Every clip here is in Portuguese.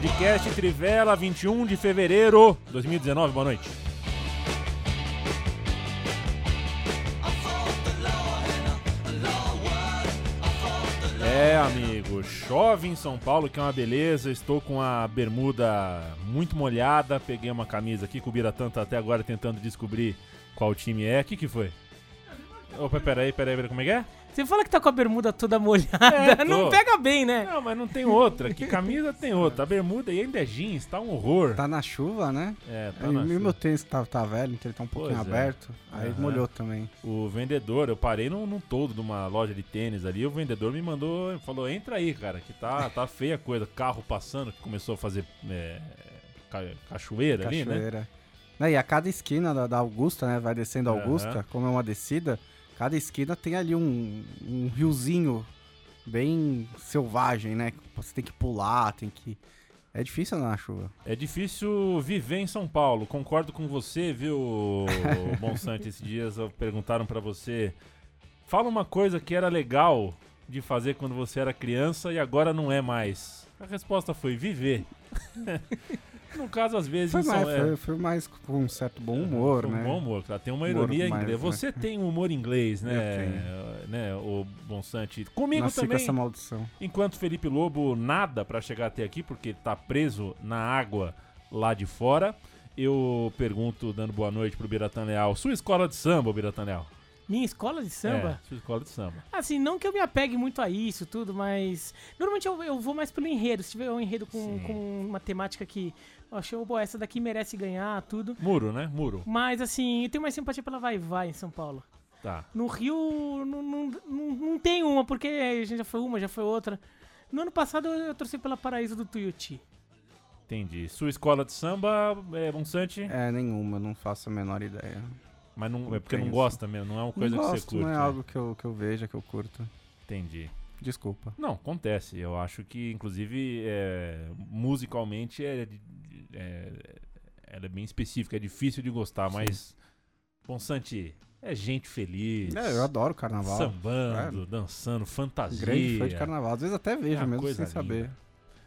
Podcast Trivela, 21 de fevereiro de 2019. Boa noite. É, amigo, chove em São Paulo, que é uma beleza. Estou com a bermuda muito molhada. Peguei uma camisa aqui que o Biratã tá até agora tentando descobrir qual time é. O que, que foi? Opa, peraí, peraí, peraí, como é que é? Você fala que tá com a bermuda toda molhada, É, não pega bem, né? Não, mas não tem outra. Que camisa tem outra? A bermuda e ainda é jeans, tá um horror. Tá na chuva, né? É, tá e na chuva. meu tênis tá, tá velho, então ele tá um pouquinho Pois é. aberto. Aí Aham. molhou também. O vendedor, eu parei num, num todo de uma loja de tênis ali, o vendedor me mandou, falou, entra aí, cara, que tá, tá feia a coisa. Carro passando, que começou a fazer é, ca- cachoeira, ali, né? Cachoeira. Né, E a cada esquina da, da Augusta, né? Vai descendo a. Augusta, como é uma descida, cada esquina tem ali um, um riozinho bem selvagem, né? Você tem que pular, tem que. É difícil andar na chuva. É difícil viver em São Paulo, concordo com você, viu, Bonsante? Esses dias perguntaram pra você, fala uma coisa que era legal de fazer quando você era criança e agora não é mais. A resposta foi viver. no caso, às vezes, Foi mais, São- é, foi, foi mais com um certo bom humor, Com né? Bom humor, claro. Tem uma Humor ironia mais, inglesa. né? Você tem um humor inglês, né? Né, o Bonsante. Comigo Nasci com também. essa maldição. Enquanto Felipe Lobo nada pra chegar até aqui, porque tá preso na água lá de fora. Eu pergunto, dando boa noite pro Biratan Leal. Sua escola de samba, Biratan Leal? Minha escola de samba? É, sua escola de samba. Assim, não que eu me apegue muito a isso, tudo, mas. Normalmente eu, eu vou mais pelo enredo. Se tiver um enredo com, Sim. com uma temática que. Eu achei, pô, essa daqui merece ganhar, tudo. Muro, né? Muro. Mas, assim, eu tenho mais simpatia pela Vai Vai em São Paulo. Tá. No Rio, não, não, não, não tem uma, porque a gente já foi uma, já foi outra. No ano passado eu, eu torci pela Paraíso do Tuiuti. Entendi. Sua escola de samba, é, Bonsante, É, nenhuma, não faço a menor ideia. mas não, é porque não tenho, gosta mesmo, não é uma coisa não que gosto, você curte. não é né? algo que eu, que eu veja, que eu curto. Entendi. Desculpa. Não, acontece. Eu acho que, inclusive, é, musicalmente é, é- ela é bem específica, é difícil de gostar, mas Bonsante é gente feliz, É, eu adoro carnaval. sambando, dançando, fantasia. Grande fã de carnaval. Às vezes até vejo É mesmo coisa sem saber. linda.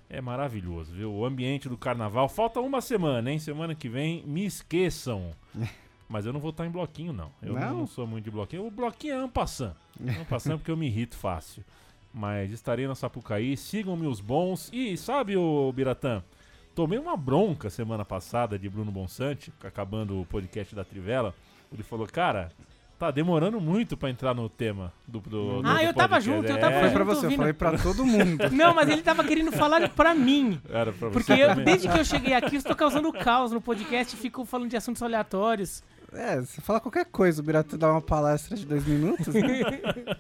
É maravilhoso, viu? O ambiente do carnaval. Falta uma semana, hein? Semana que vem, me esqueçam. Mas eu não vou estar em bloquinho, não. Eu não, Não? sou muito de bloquinho. O bloquinho é ampassant. Ampassant porque eu me irrito fácil. Mas estarei na Sapucaí. Sigam-me os bons. E sabe, o Biratã? Tomei uma bronca semana passada de Bruno Bonsante, acabando o podcast da Trivela. Ele falou, cara, tá demorando muito pra entrar no tema do, do, do Ah, eu tava podcast." junto, eu tava É, Foi junto. pra você, eu ouvindo. falei pra todo mundo. Não, mas ele tava querendo falar pra mim. Era pra você Porque eu- desde que eu cheguei aqui, eu estou causando caos no podcast e fico falando de assuntos aleatórios. É, você fala qualquer coisa, o Birato dá uma palestra de dois minutos. né?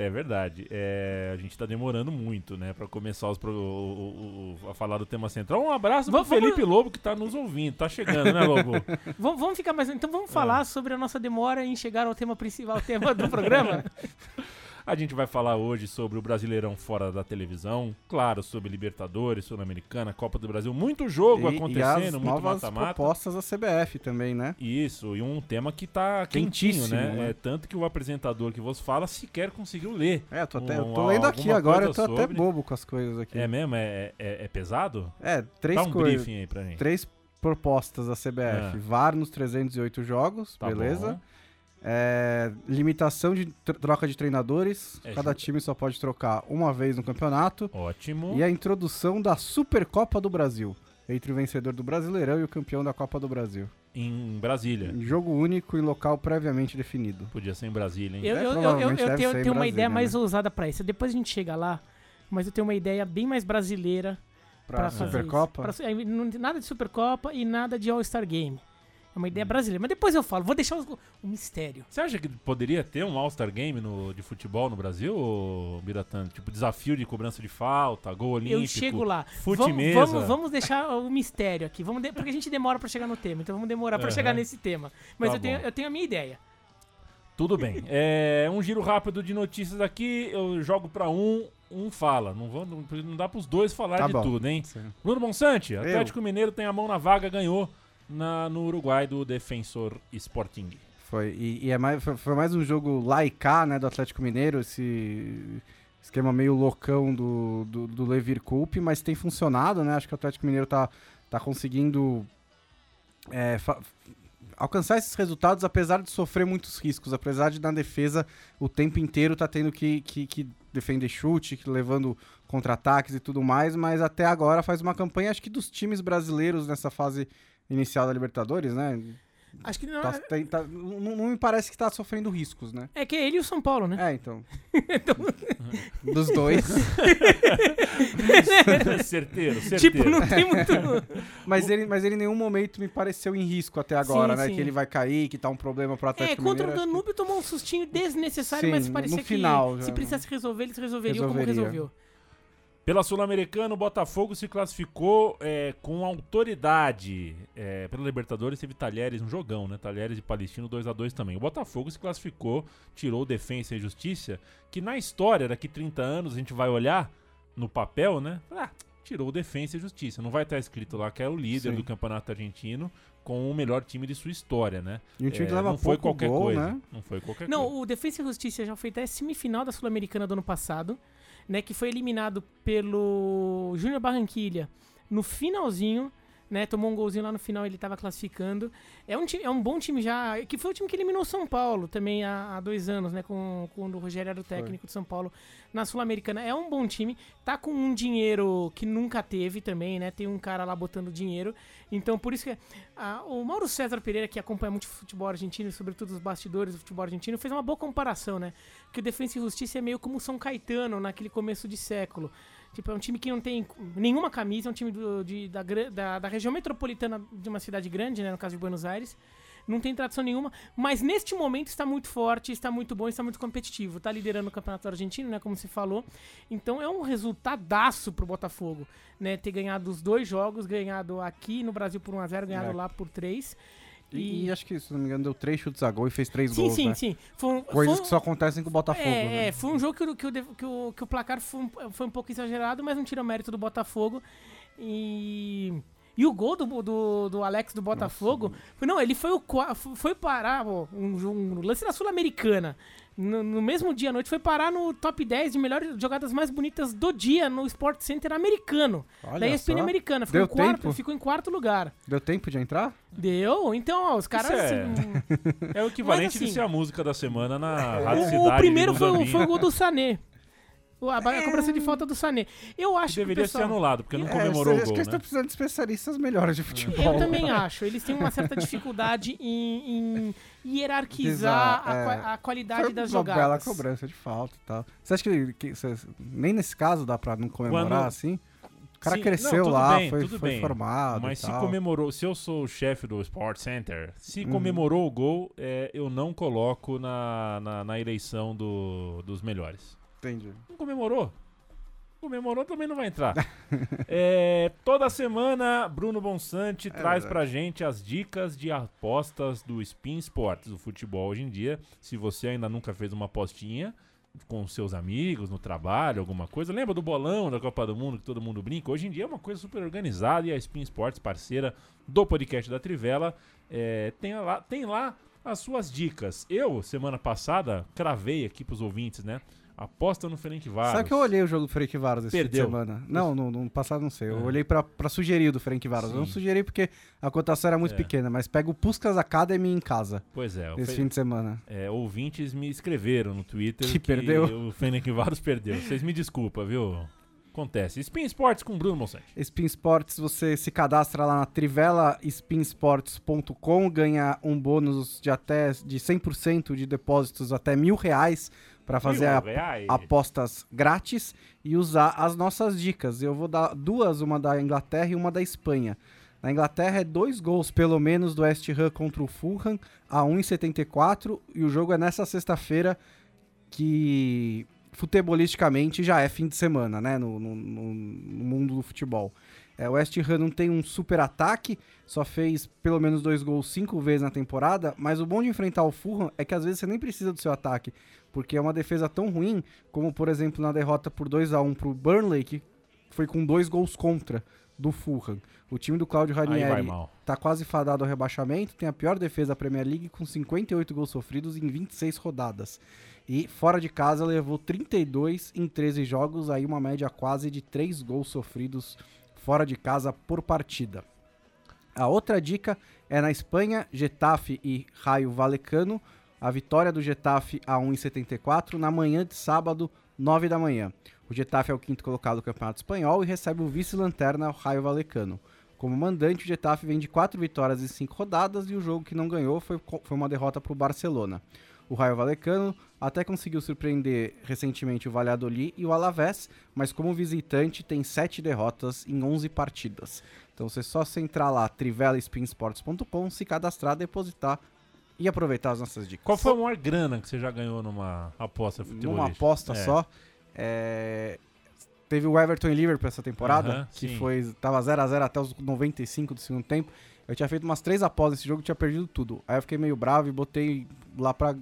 É verdade. É, a gente tá demorando muito, né, pra começar os pro- o- o- a falar do tema central. Um abraço pro Vamos- vamos- Felipe Lobo que tá nos ouvindo. Tá chegando, né, Lobo? Vamos, vamos ficar mais. Então É. vamos falar sobre a nossa demora em chegar ao tema principal, ao tema do programa. A gente vai falar hoje sobre o Brasileirão fora da televisão, claro, sobre Libertadores, Sul-Americana, Copa do Brasil, muito jogo e, e acontecendo, as muito novas mata-mata. propostas da CBF também, né? Isso, e um tema que tá quentinho, Quentíssimo, né? né? É, tanto que o apresentador que vos fala sequer conseguiu ler. É, eu tô, até, eu Um- tô lendo aqui agora, eu tô até sobre- bobo com as coisas aqui. É mesmo? É, é, é pesado? É, três Dá um coisas. briefing aí pra gente. Três propostas da CBF. Ah. VAR nos 308 jogos, Tá beleza? bom. É, limitação de tr- troca de treinadores. É Cada ju- time só pode trocar uma vez no campeonato. Ótimo. E a introdução da Supercopa do Brasil. Entre o vencedor do Brasileirão e o campeão da Copa do Brasil. Em Brasília. Em jogo único em local previamente definido. Podia ser em Brasília, hein? Eu, É, eu, eu, eu, eu tenho, tenho uma ideia mais né? ousada pra isso. Depois a gente chega lá, mas eu tenho uma ideia bem mais brasileira Pra, pra fazer Supercopa. Pra- é, não- nada de Supercopa e nada de All-Star Game. É uma ideia brasileira. Mas depois eu falo, vou deixar o, o mistério. Você acha que poderia ter um All-Star Game no, de futebol no Brasil, ô, Biratã? Tipo, desafio de cobrança de falta, gol olímpico. Eu chego lá. Fute Vamos, mesa. vamos, vamos deixar o mistério aqui. Vamos de- porque a gente demora pra chegar no tema. Então vamos demorar pra Aham. chegar nesse tema. Mas Tá eu, tenho, eu tenho a minha ideia. Tudo bem. É, um giro rápido de notícias aqui. Eu jogo pra um, um fala. Não, vou, não, não dá pros dois falar Tá de bom. tudo, hein? Sim. Bruno Bonsante, Atlético Mineiro tem a mão na vaga, ganhou na, no Uruguai do Defensor Sporting. Foi. E, e é mais, foi, foi mais um jogo lá e cá, né, do Atlético Mineiro, esse esquema meio loucão do, do, do Levir Coupe, mas tem funcionado, né? Acho que o Atlético Mineiro tá, tá conseguindo é, alcançar esses resultados, apesar de sofrer muitos riscos, apesar de na defesa o tempo inteiro tá tendo que, que, que defender chute, que levando contra-ataques e tudo mais, mas até agora faz uma campanha, acho que dos times brasileiros nessa fase inicial da Libertadores, né? Acho que não. Tá- tem- tá- não, não me parece que tá sofrendo riscos, né? É que é ele e o São Paulo, né? É, então. Dos dois. certeiro, certeiro. tipo, não tem muito. Mas ele, mas ele em nenhum momento me pareceu em risco até agora, Sim, né? sim. Que ele vai cair, que tá um problema pro É, Atlético contra o Mineiro. que- Danúbio tomou um sustinho desnecessário, Sim, mas no parecia final que já, se né? precisasse resolver, eles resolveriam como Resolveria. resolveu. Pela Sul-Americana, o Botafogo se classificou é, com autoridade. É, pela Libertadores teve Talheres, um jogão, né? Talheres e Palestino 2 a 2 também. O Botafogo se classificou, tirou o Defensa e Justiça, que na história, daqui 30 anos, a gente vai olhar no papel, né? Ah, tirou o Defensa e Justiça. Não vai estar escrito lá que é o líder Sim. do campeonato argentino com o melhor time de sua história, né? E um time É, que leva não foi qualquer gol, coisa. né? Não foi qualquer Não, coisa. o Defensa e Justiça já foi até semifinal da Sul-Americana do ano passado, né? Que foi eliminado pelo Júnior Barranquilha no finalzinho, né? Tomou um golzinho lá no final, ele tava classificando. É um, ti- é um bom time já, que foi o time que eliminou o São Paulo também há, há dois anos, né? Com, quando o Rogério era o técnico de São Paulo na Sul-Americana. É um bom time, tá com um dinheiro que nunca teve também, né? Tem um cara lá botando dinheiro. Então, por isso que ah, o Mauro César Pereira, que acompanha muito futebol argentino, sobretudo os bastidores do futebol argentino, fez uma boa comparação, né? Que o Defensa e Justiça é meio como o São Caetano naquele começo de século. Tipo, é um time que não tem nenhuma camisa, é um time do- de- da, da, da região metropolitana de uma cidade grande, né? No caso de Buenos Aires. Não tem tradição nenhuma, mas neste momento está muito forte, está muito bom, está muito competitivo. Está liderando o campeonato argentino, né? Como se falou. Então é um resultadaço pro Botafogo, né? Ter ganhado os dois jogos, ganhado aqui no Brasil por 1x0, ganhado É. lá por 3. E, e acho que, se não me engano, deu três chutes a gol e fez três Sim, gols, sim, né? sim. Foi um, Coisas um- que só acontecem com o Botafogo, é, né? é, foi um jogo que, o- que, o, que, o, que o placar foi um, foi um pouco exagerado, mas não tira o mérito do Botafogo. E. E o gol do, do, do Alex do Botafogo. foi- não, ele foi o foi parar ó, um, um lance da Sul-Americana. No, no mesmo dia à noite, foi parar no top 10 de melhores jogadas mais bonitas do dia no Sport Center americano. Olha da ESPN só. americana. Ficou, Deu em quarto, tempo? ficou em quarto lugar. Deu tempo de entrar? Deu? Então, ó, os caras. é- hum, É o equivalente assim, de ser a música da semana na Rádio Cidade. O, primeiro foi, foi o gol do Sané. A, a cobrança de falta do Sané. Eu acho Que deveria pessoal... ser anulado, porque não É, comemorou acho o gol, que eles né? estão precisando de especialistas melhores de futebol. Eu também acho. Eles têm uma certa dificuldade em, em hierarquizar a, Exato, é. a qualidade Foi das uma jogadas. bela cobrança de falta e tal. Você acha que, que- cê- nem nesse caso dá pra não comemorar Quando- assim? O cara Sim, cresceu não, lá, bem, foi, tudo foi bem. formado. Mas e se comemorou, se eu sou o chefe do Sport Center, se Uhum. comemorou o gol, é, eu não coloco na, na, na eleição do- dos melhores. Entendi. Não comemorou. Comemorou também não vai entrar. É, toda semana, Bruno Bonsante traz verdade. pra gente as dicas de apostas do Spin Sports, do futebol hoje em dia. Se você ainda nunca fez uma apostinha com seus amigos, no trabalho, alguma coisa, lembra do bolão da Copa do Mundo que todo mundo brinca? Hoje em dia é uma coisa super organizada e a Spin Sports, parceira do podcast da Trivela, é, tem, lá, tem lá as suas dicas. Eu, semana passada, cravei aqui pros ouvintes, né? Aposta no Ferencváros. Sabe que eu olhei o jogo do Frank Varos esse fim Perdeu. de semana? Não, no, no passado não sei. Eu É. olhei pra, pra sugerir do Frank Varos. Eu não Sim. sugeri porque a cotação era muito É. pequena, mas pega o Puskas Academy em casa Pois é, esse fim de semana. é, ouvintes me escreveram no Twitter Que perdeu? o Ferencváros perdeu. Vocês me desculpam, viu? Acontece. Spin Sports com Bruno Monsante. Spin Sports, você se cadastra lá na trivelaspinsports.com, ganha um bônus de até de 100% de depósitos até mil reais para fazer a- apostas grátis e usar as nossas dicas. Eu vou dar duas, uma da Inglaterra e uma da Espanha. Na Inglaterra é dois gols pelo menos do West Ham contra o Fulham a 1,74 e o jogo é nessa sexta-feira que futebolisticamente já é fim de semana, né, no, no, no mundo do futebol. É, o West Ham não tem um super ataque, só fez pelo menos dois gols cinco vezes na temporada, mas o bom de enfrentar o Fulham é que às vezes você nem precisa do seu ataque, porque é uma defesa tão ruim, como por exemplo na derrota por 2 a 1 pro Burnley, que foi com dois gols contra do Fulham. O time do Claudio Ranieri mal. tá quase fadado ao rebaixamento, tem a pior defesa da Premier League com 58 gols sofridos em 26 rodadas. E fora de casa levou 32 em 13 jogos, aí uma média quase de 3 gols sofridos fora de casa por partida. A outra dica é na Espanha, Getafe e Raio Valecano. A vitória do Getafe a 1,74 na manhã de sábado, 9 da manhã. O Getafe é o quinto colocado do Campeonato Espanhol e recebe o vice-lanterna, o Raio Valecano. Como mandante, o Getafe vem de quatro vitórias em cinco rodadas e o jogo que não ganhou foi, foi uma derrota para o Barcelona. O Raio Valecano até conseguiu surpreender recentemente o Valladolid e o Alavés, mas como visitante tem sete derrotas em 11 partidas. Então você só se entrar lá, trivelaspinsports.com, se cadastrar, depositar e aproveitar as nossas dicas. Qual foi a maior grana que você já ganhou numa aposta futebolística? Numa aposta É. só. é, Teve o Everton e Liverpool essa temporada, Aham, que sim. foi tava 0 a 0 até os 95 do segundo tempo. Eu tinha feito umas três apostas nesse jogo, tinha perdido tudo. Aí eu fiquei meio bravo e botei lá pra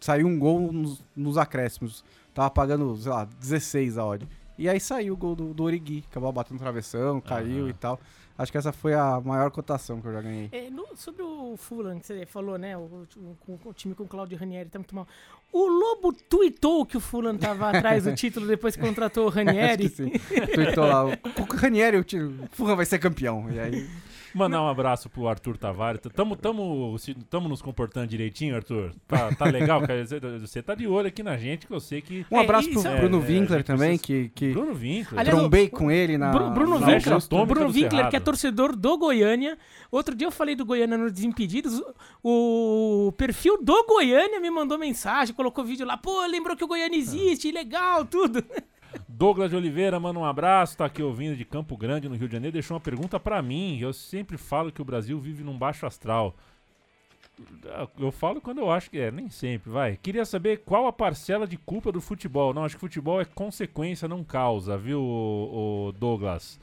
sair um gol nos, nos acréscimos. Tava pagando, sei lá, 16 a odd. E aí saiu o gol do, do Origui, acabou batendo no travessão, caiu Aham. e tal. Acho que essa foi a maior cotação que eu já ganhei. É, no- sobre o Fulham, que você falou, né? O, o- o time com o Claudio Ranieri tá muito mal. O Lobo tweetou que o Fulham tava atrás do título depois que contratou o Acho que Ranieri. sim. Tweetou lá, o, o Ranieri, o o Furran vai ser campeão. E aí, Mandar um abraço pro Arthur Tavares. Tamo, tamo, tamo nos comportando direitinho, Arthur? Tá, tá legal? Quer dizer, Você tá de olho aqui na gente, que eu sei que... um É, abraço pro isso- Bruno É, é, Winkler também, precisa- que, que Bruno Winkler. Aliás, trombei com ele na. Bru- Bruno na Winkler, Bruno Winkler, que é torcedor do Goiânia. Outro dia eu falei do Goiânia no Desimpedidos. O perfil do Goiânia me mandou mensagem, colocou vídeo lá. Pô, lembrou que o Goiânia existe, legal, tudo. Douglas de Oliveira, manda um abraço, tá aqui ouvindo de Campo Grande, no Rio de Janeiro. Deixou uma pergunta pra mim. Eu sempre falo que o Brasil vive num baixo astral. Eu falo quando eu acho que é, nem sempre, vai. Queria saber qual a parcela de culpa do futebol. Não, acho que futebol é consequência, não causa, viu, o, Douglas?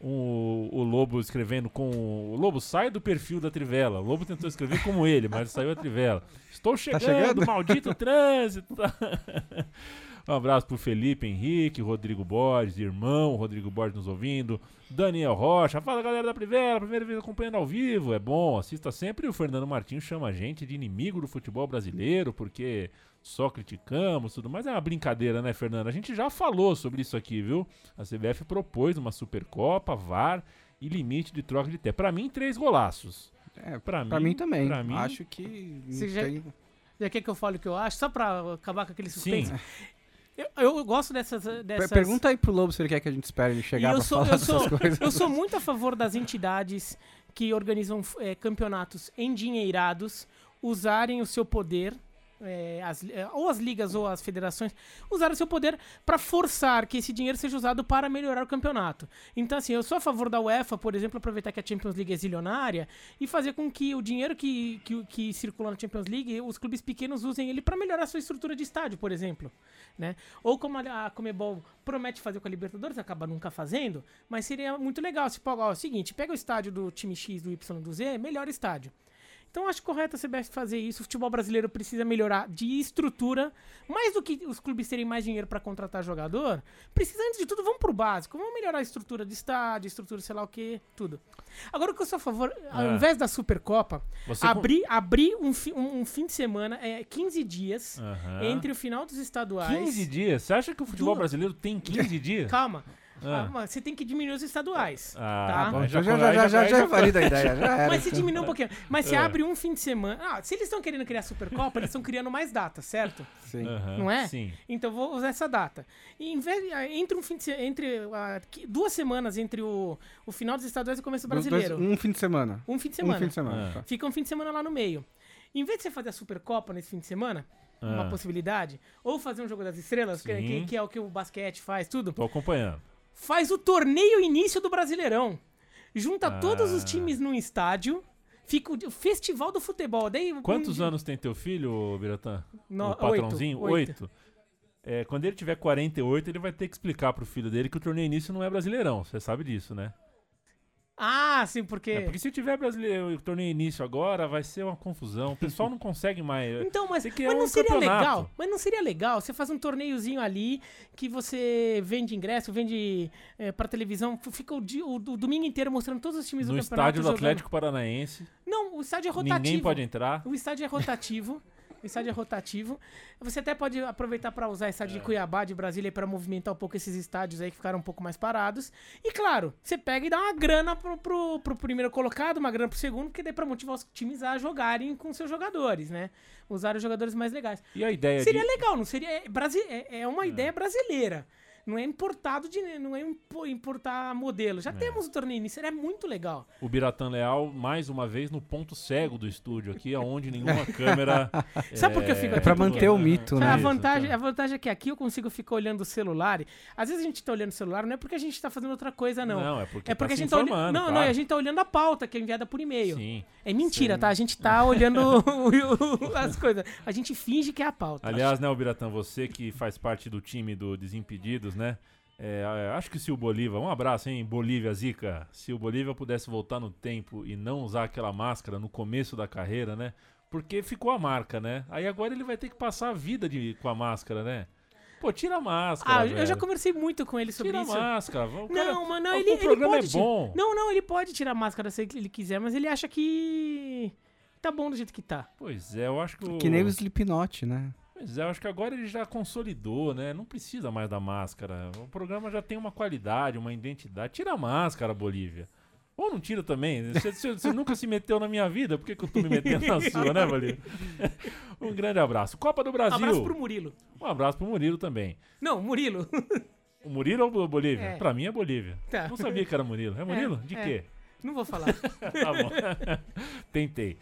O, o Lobo escrevendo com. O Lobo sai do perfil da Trivela. O Lobo tentou escrever como ele, mas saiu a Trivela. Estou chegando, chegando? maldito trânsito. Um abraço pro Felipe Henrique, Rodrigo Borges, irmão, Rodrigo Borges nos ouvindo, Daniel Rocha, fala galera da Privela, primeira vez acompanhando ao vivo, é bom, assista sempre. E o Fernando Martins chama a gente de inimigo do futebol brasileiro, porque só criticamos tudo, mas é uma brincadeira, né, Fernando? A gente já falou sobre isso aqui, viu? A CBF propôs uma Supercopa, VAR e limite de troca de tempo. Pra mim, três golaços. É, Pra, pra mim também. pra mim- Acho que. Você já- tem- Já quer que eu fale o que eu acho? Só pra acabar com aquele Sim, suspense. Eu, eu gosto dessas. Dessas... Pergunta aí pro Lobo se ele quer que a gente espere ele chegar sou- falar eu sou- coisas. Eu sou muito a favor das entidades que organizam eh, campeonatos endinheirados usarem o seu poder, eh, as- eh, ou as ligas ou as federações, usarem o seu poder para forçar que esse dinheiro seja usado para melhorar o campeonato. Então, assim, eu sou a favor da UEFA, por exemplo, aproveitar que a Champions League é zilionária e fazer com que o dinheiro que, que, que circula na Champions League, os clubes pequenos usem ele para melhorar sua estrutura de estádio, por exemplo. Né? Ou como a a Comebol promete fazer com a Libertadores, acaba nunca fazendo, mas seria muito legal se pagar é o seguinte, pega o estádio do time X, do Y, do Z, melhor estádio. Então acho correto a CBF fazer isso. O futebol brasileiro precisa melhorar de estrutura, mais do que os clubes terem mais dinheiro para contratar jogador. Precisa antes de tudo, vamos pro básico, vamos melhorar a estrutura de estádio, estrutura sei lá o que, tudo. Agora o que eu sou a favor, ao É. invés da Supercopa, Você com- abrir abrir um, fi- um, um fim de semana, é 15 dias Aham. entre o final dos estaduais. 15 dias? Você acha que o futebol Duas. brasileiro tem 15 dias? Calma. Ah. Ah, você tem que diminuir os estaduais. Ah, tá? bom, Bom, já já, já, já, já, já- já, aí é válida a ideia, já era. Mas se diminui um pouquinho. Mas se É. abre um fim de semana. Ah, se eles estão querendo criar Supercopa, eles estão criando mais datas, certo? Sim. Aham, Não é? Sim. Então eu vou usar essa data. E em vez, ah, entre um fim de se- entre ah, que- duas semanas entre o, o final dos estaduais e o começo do Dos dois- brasileiro. um fim de semana. um fim de Um semana. fim de semana. Ah. tá. Fica um fim de semana lá no meio. Em vez de você fazer a Supercopa nesse fim de semana, uma Ah. possibilidade, ou fazer um jogo das estrelas, que, que- que é o que o basquete faz, tudo. Tô acompanhando. Faz o torneio início do Brasileirão. junta todos os Ah. times num estádio, fica o festival do futebol. Daí, Quantos um- anos tem teu filho, Biratã? No- o patrãozinho? oito, Oito. É, quando ele tiver 48, ele vai ter que explicar pro filho dele que o torneio início não é brasileirão. Você sabe disso, né? Ah, sim, porque... É porque se tiver brasileiro, o torneio início agora, vai ser uma confusão. O pessoal não consegue mais. Então, mas, mas não um seria campeonato. legal? Mas não seria legal? Você faz um torneiozinho ali que você vende ingresso, vende é, pra televisão, f- fica o, dia- o- o domingo inteiro mostrando todos os times No do campeonato estádio do jogando. Atlético Paranaense, Não, o estádio é rotativo. ninguém pode entrar. O estádio é rotativo. Estádio é rotativo. Você até pode aproveitar para usar estádio É. de Cuiabá, de Brasília, para movimentar um pouco esses estádios aí que ficaram um pouco mais parados. E claro, você pega e dá uma grana pro, pro, pro primeiro colocado, uma grana pro segundo, porque daí pra motivar os times a jogarem com seus jogadores, né? Usar os jogadores mais legais. E a ideia Seria de. legal, não seria. É, brasi é, é uma ideia brasileira. Não é importado de. Não é impo- importar modelo. É. Já temos o torneio início, seria muito legal. O Biratã Leal, mais uma vez, no ponto cego do estúdio aqui, aonde nenhuma câmera. Sabe por que eu fico É aqui? pra manter o mito, né? a, vantagem, então. a vantagem é que aqui eu consigo ficar olhando o celular. e- Às vezes a gente tá olhando o celular, não é porque a gente tá fazendo outra coisa, não. Não, é porque, é porque tá a se gente tá olhando. Não, não, claro. a gente tá olhando a pauta que é enviada por e-mail. Sim. É mentira, tá? A gente tá olhando as coisas. A gente finge que é a pauta. Aliás, né, o Biratã, você que faz parte do time do Desimpedidos, né? é, é, acho que se o Bolívia, um abraço, hein, Bolívia Zica. Se o Bolívia pudesse voltar no tempo e não usar aquela máscara no começo da carreira, né? Porque ficou a marca, né? Aí agora ele vai ter que passar a vida de, com a máscara, né? Pô, tira a máscara. Ah, eu já velho. conversei muito com ele sobre Tira isso. a máscara. O cara- Não, mas não, o ele, ele programa pode é tirar- bom. Não, não, ele pode tirar a máscara se ele quiser, mas ele acha que tá bom do jeito que tá. Pois é, eu acho que o... Que nem o Slipknot, né? Pois é, eu acho que agora ele já consolidou, né? Não precisa mais da máscara. O programa já tem uma qualidade, uma identidade. Tira a máscara, Bolívia. Ou não tira também. Você, nunca se meteu na minha vida, por que, que eu tô me metendo na sua, né, Bolívia? Um grande abraço. Copa do Brasil. Abraço pro Murilo. Um abraço pro Murilo também. Não, Murilo. O Murilo ou Bolívia? É. Pra mim é Bolívia. Tá. Não sabia que era Murilo. É Murilo? De é. quê? Não vou falar. Tá bom. Tentei.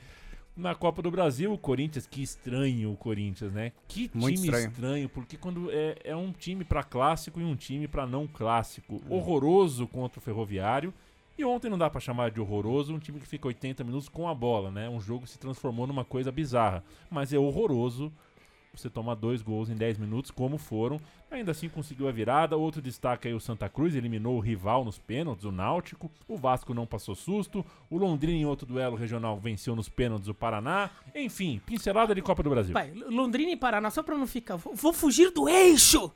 Na Copa do Brasil, o Corinthians, que estranho o Corinthians, né? Que Muito time estranho. estranho. porque quando é, é um time pra clássico e um time pra não clássico. Horroroso contra o Ferroviário. E ontem não dá pra chamar de horroroso um time que fica 80 minutos com a bola, né? Um jogo se transformou numa coisa bizarra. Mas é horroroso você tomar dois gols em 10 minutos, como foram. Ainda assim conseguiu a virada. Outro destaque aí o Santa Cruz, eliminou o rival nos pênaltis, o Náutico. O Vasco não passou susto. O Londrina em outro duelo regional venceu nos pênaltis o Paraná. Enfim, pincelada de Copa do Brasil. Pai, Londrina e Paraná, só pra não ficar. Vou fugir do eixo!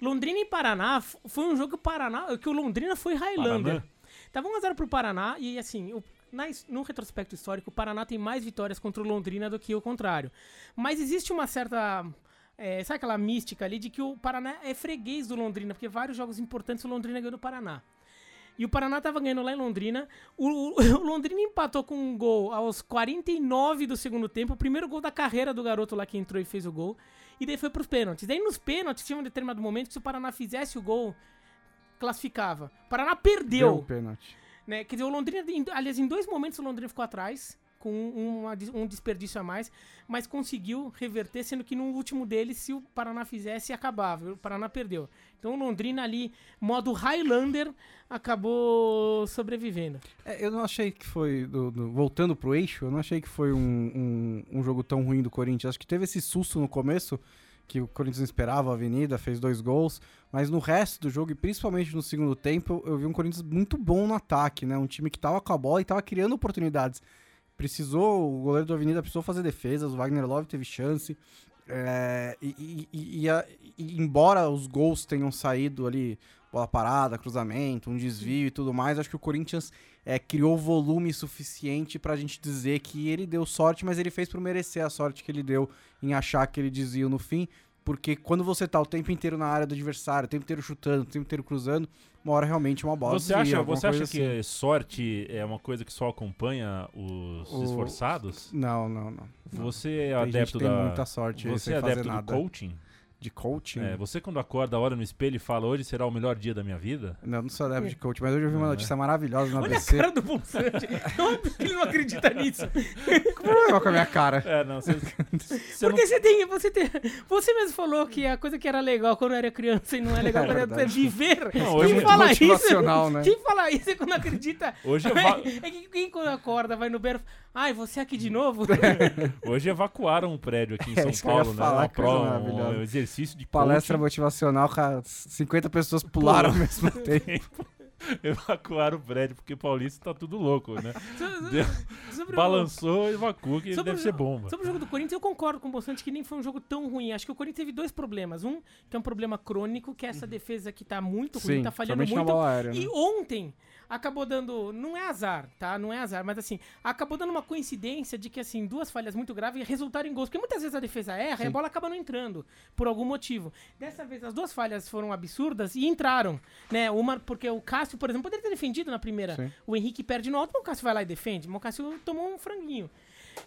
Londrina e Paraná foi um jogo Paraná, que o Londrina foi Highlander. Paraná? Tava 1x0 pro Paraná e assim, o- na no retrospecto histórico, o Paraná tem mais vitórias contra o Londrina do que o contrário. Mas existe uma certa. é, sabe aquela mística ali de que o Paraná é freguês do Londrina, porque vários jogos importantes o Londrina ganhou do Paraná. E o Paraná tava ganhando lá em Londrina. O, o- Londrina empatou com um gol aos 49 do segundo tempo. O primeiro gol da carreira do garoto lá que entrou e fez o gol. E daí foi pros pênaltis. Daí nos pênaltis tinha um determinado momento que se o Paraná fizesse o gol, classificava. O Paraná Deu perdeu. o pênalti. Né? Quer dizer, o Londrina, aliás, em dois momentos o Londrina ficou atrás, com um, um desperdício a mais, mas conseguiu reverter, sendo que no último deles, se o Paraná fizesse, acabava. O Paraná perdeu. Então o Londrina ali, modo Highlander, acabou sobrevivendo. É, eu não achei que foi. do- do- voltando pro eixo, eu não achei que foi um, um, um jogo tão ruim do Corinthians. Acho que teve esse susto no começo, que o Corinthians esperava a Avenida, fez dois gols. Mas no resto do jogo, e principalmente no segundo tempo, eu vi um Corinthians muito bom no ataque, né? Um time que tava com a bola e tava criando oportunidades. Precisou, o goleiro do Avenida precisou fazer defesas, o Wagner Love teve chance. É, e- e- e a- e embora os gols tenham saído ali, bola parada, cruzamento, um desvio e tudo mais, acho que o Corinthians é, criou volume suficiente pra gente dizer que ele deu sorte, mas ele fez por merecer a sorte que ele deu em achar aquele desvio no fim. Porque quando você tá o tempo inteiro na área do adversário, o tempo inteiro chutando, o tempo inteiro cruzando, uma hora realmente uma bola Você acha, você acha coisa que assim. sorte é uma coisa que só acompanha os O- esforçados? Não, não, não. Você é Tem adepto que tem da. muita sorte Você é adepto do coaching? De coaching? É, você quando acorda, olha no espelho e fala hoje será o melhor dia da minha vida? Não, eu não sou adepto de coaching, mas hoje eu vi uma Não, notícia maravilhosa na Olha a ABC. cara do Bonsante. É óbvio que ele não acredita nisso. Qual com a minha cara? É, não, você, você não Porque você tem, você tem. Você mesmo falou que a coisa que era legal quando era criança e não é legal É quando era verdade. viver. Não, hoje Quem é muito fala isso? motivacional, né? Quem fala Aí você quando acredita. Hoje, eva- É que quem quando acorda vai no beiro. Ai, você aqui de novo? hoje evacuaram um prédio aqui em É, São ia Paulo, né? Uma prova, um exercício de Palestra coaching. motivacional, cara, 50 pessoas pularam ao mesmo tempo. Evacuaram o prédio, porque Paulista tá tudo louco, né? O- Balançou, evacua, que Sobre deve o ser bomba. Sobre o jogo do Corinthians, eu concordo com o Bolsonaro que nem foi um jogo tão ruim. Acho que o Corinthians teve dois problemas. Um, que é um problema crônico, que é essa defesa que tá muito ruim, Sim, tá falhando muito. aérea, né? E ontem acabou dando. Não é azar, tá? Não é azar, mas assim, acabou dando uma coincidência de que, assim, duas falhas muito graves resultaram em gols. Porque muitas vezes a defesa erra e a bola acaba não entrando, por algum motivo. Dessa vez, as duas falhas foram absurdas e entraram, né? Uma, porque o Cássio, por exemplo, poderia ter defendido na primeira. Sim. O Henrique perde no alto, o Cássio vai lá e defende. O Cássio tomou um franguinho.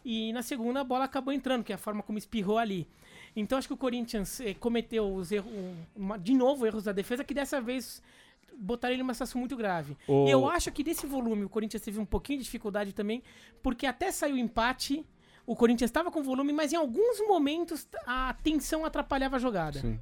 E na segunda a bola acabou entrando, que é a forma como espirrou ali. Então acho que o Corinthians eh, cometeu os erros, uma- de novo erros da defesa, que dessa vez botaram ele numa situação muito grave. O- Eu acho que desse volume o Corinthians teve um pouquinho de dificuldade também, porque até saiu o empate, o Corinthians estava com volume, mas em alguns momentos a tensão atrapalhava a jogada. Sim.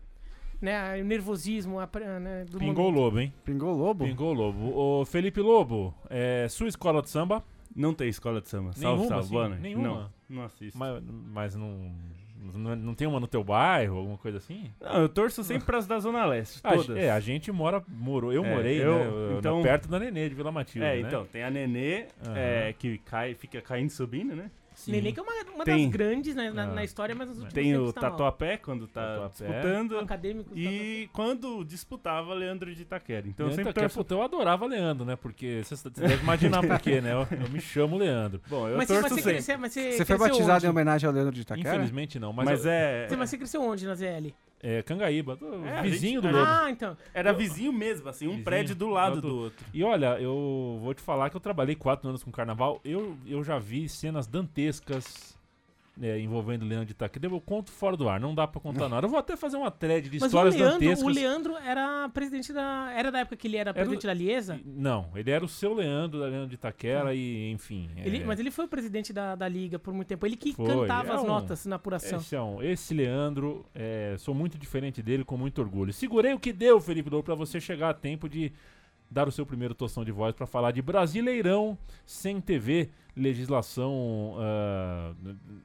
Né? O nervosismo a, né, do Pingou o momento. Lobo, hein? Pingou o lobo? Pingou o Lobo. Ô, Felipe Lobo, é, sua escola de samba, Não tem escola de samba. Salve, Nenhuma, salve. assim? Boa noite. Nenhuma? Não, não assisto. mas, mas não, não, não tem uma no teu bairro, alguma coisa assim? Não, eu torço sempre pras da Zona Leste, A, todas. é, a gente mora, morou, eu É, morei, eu- né, eu- então- perto da Nenê, de Vila Matilde, É, né? então, tem a Nenê, Aham. é, que cai, fica caindo e subindo, né? Sim. Nenê que é uma, uma Tem- das grandes né, na, Ah. na história, mas nos últimos Tem o tá mal. Tatuapé, quando tá Tatuapé. disputando. O acadêmico E quando disputava Leandro de Itaquera. Então eu Leandro sempre torço... puta, eu adorava Leandro, né? Porque você deve imaginar por quê, né? Eu, eu me chamo Leandro. Bom, eu Mas, você- torço mas você sempre. cresceu, mas você Você foi cresceu batizado onde? em homenagem ao Leandro de Itaquera? Infelizmente não, mas, Mas, eu- é... Você- Mas você cresceu onde na ZL? É Cangaíba, É, vizinho gente- do Lobo. Ah, então. Era vizinho mesmo, assim, um Vizinho, prédio do lado do- do outro. E olha, eu vou te falar que eu trabalhei quatro anos com carnaval. Eu, eu já vi cenas dantescas é, envolvendo Leandro de Itaquera. Eu conto fora do ar, não dá pra contar nada. Eu vou até fazer uma thread de Mas o histórias Leandro, dantescas. o Leandro era presidente da. Era da época que ele era presidente da Liesa? Não, ele era o seu Leandro, da Leandro de Itaquera e, enfim. é, Ele, mas ele foi o presidente da, da Liga por muito tempo. Ele que Foi, cantava é as um- notas na apuração. Esse, é um- esse Leandro, é, sou muito diferente dele, com muito orgulho. Segurei o que deu, Felipe Lobo, pra você chegar a tempo de dar o seu primeiro tostão de voz pra falar de Brasileirão sem TV, legislação. ah,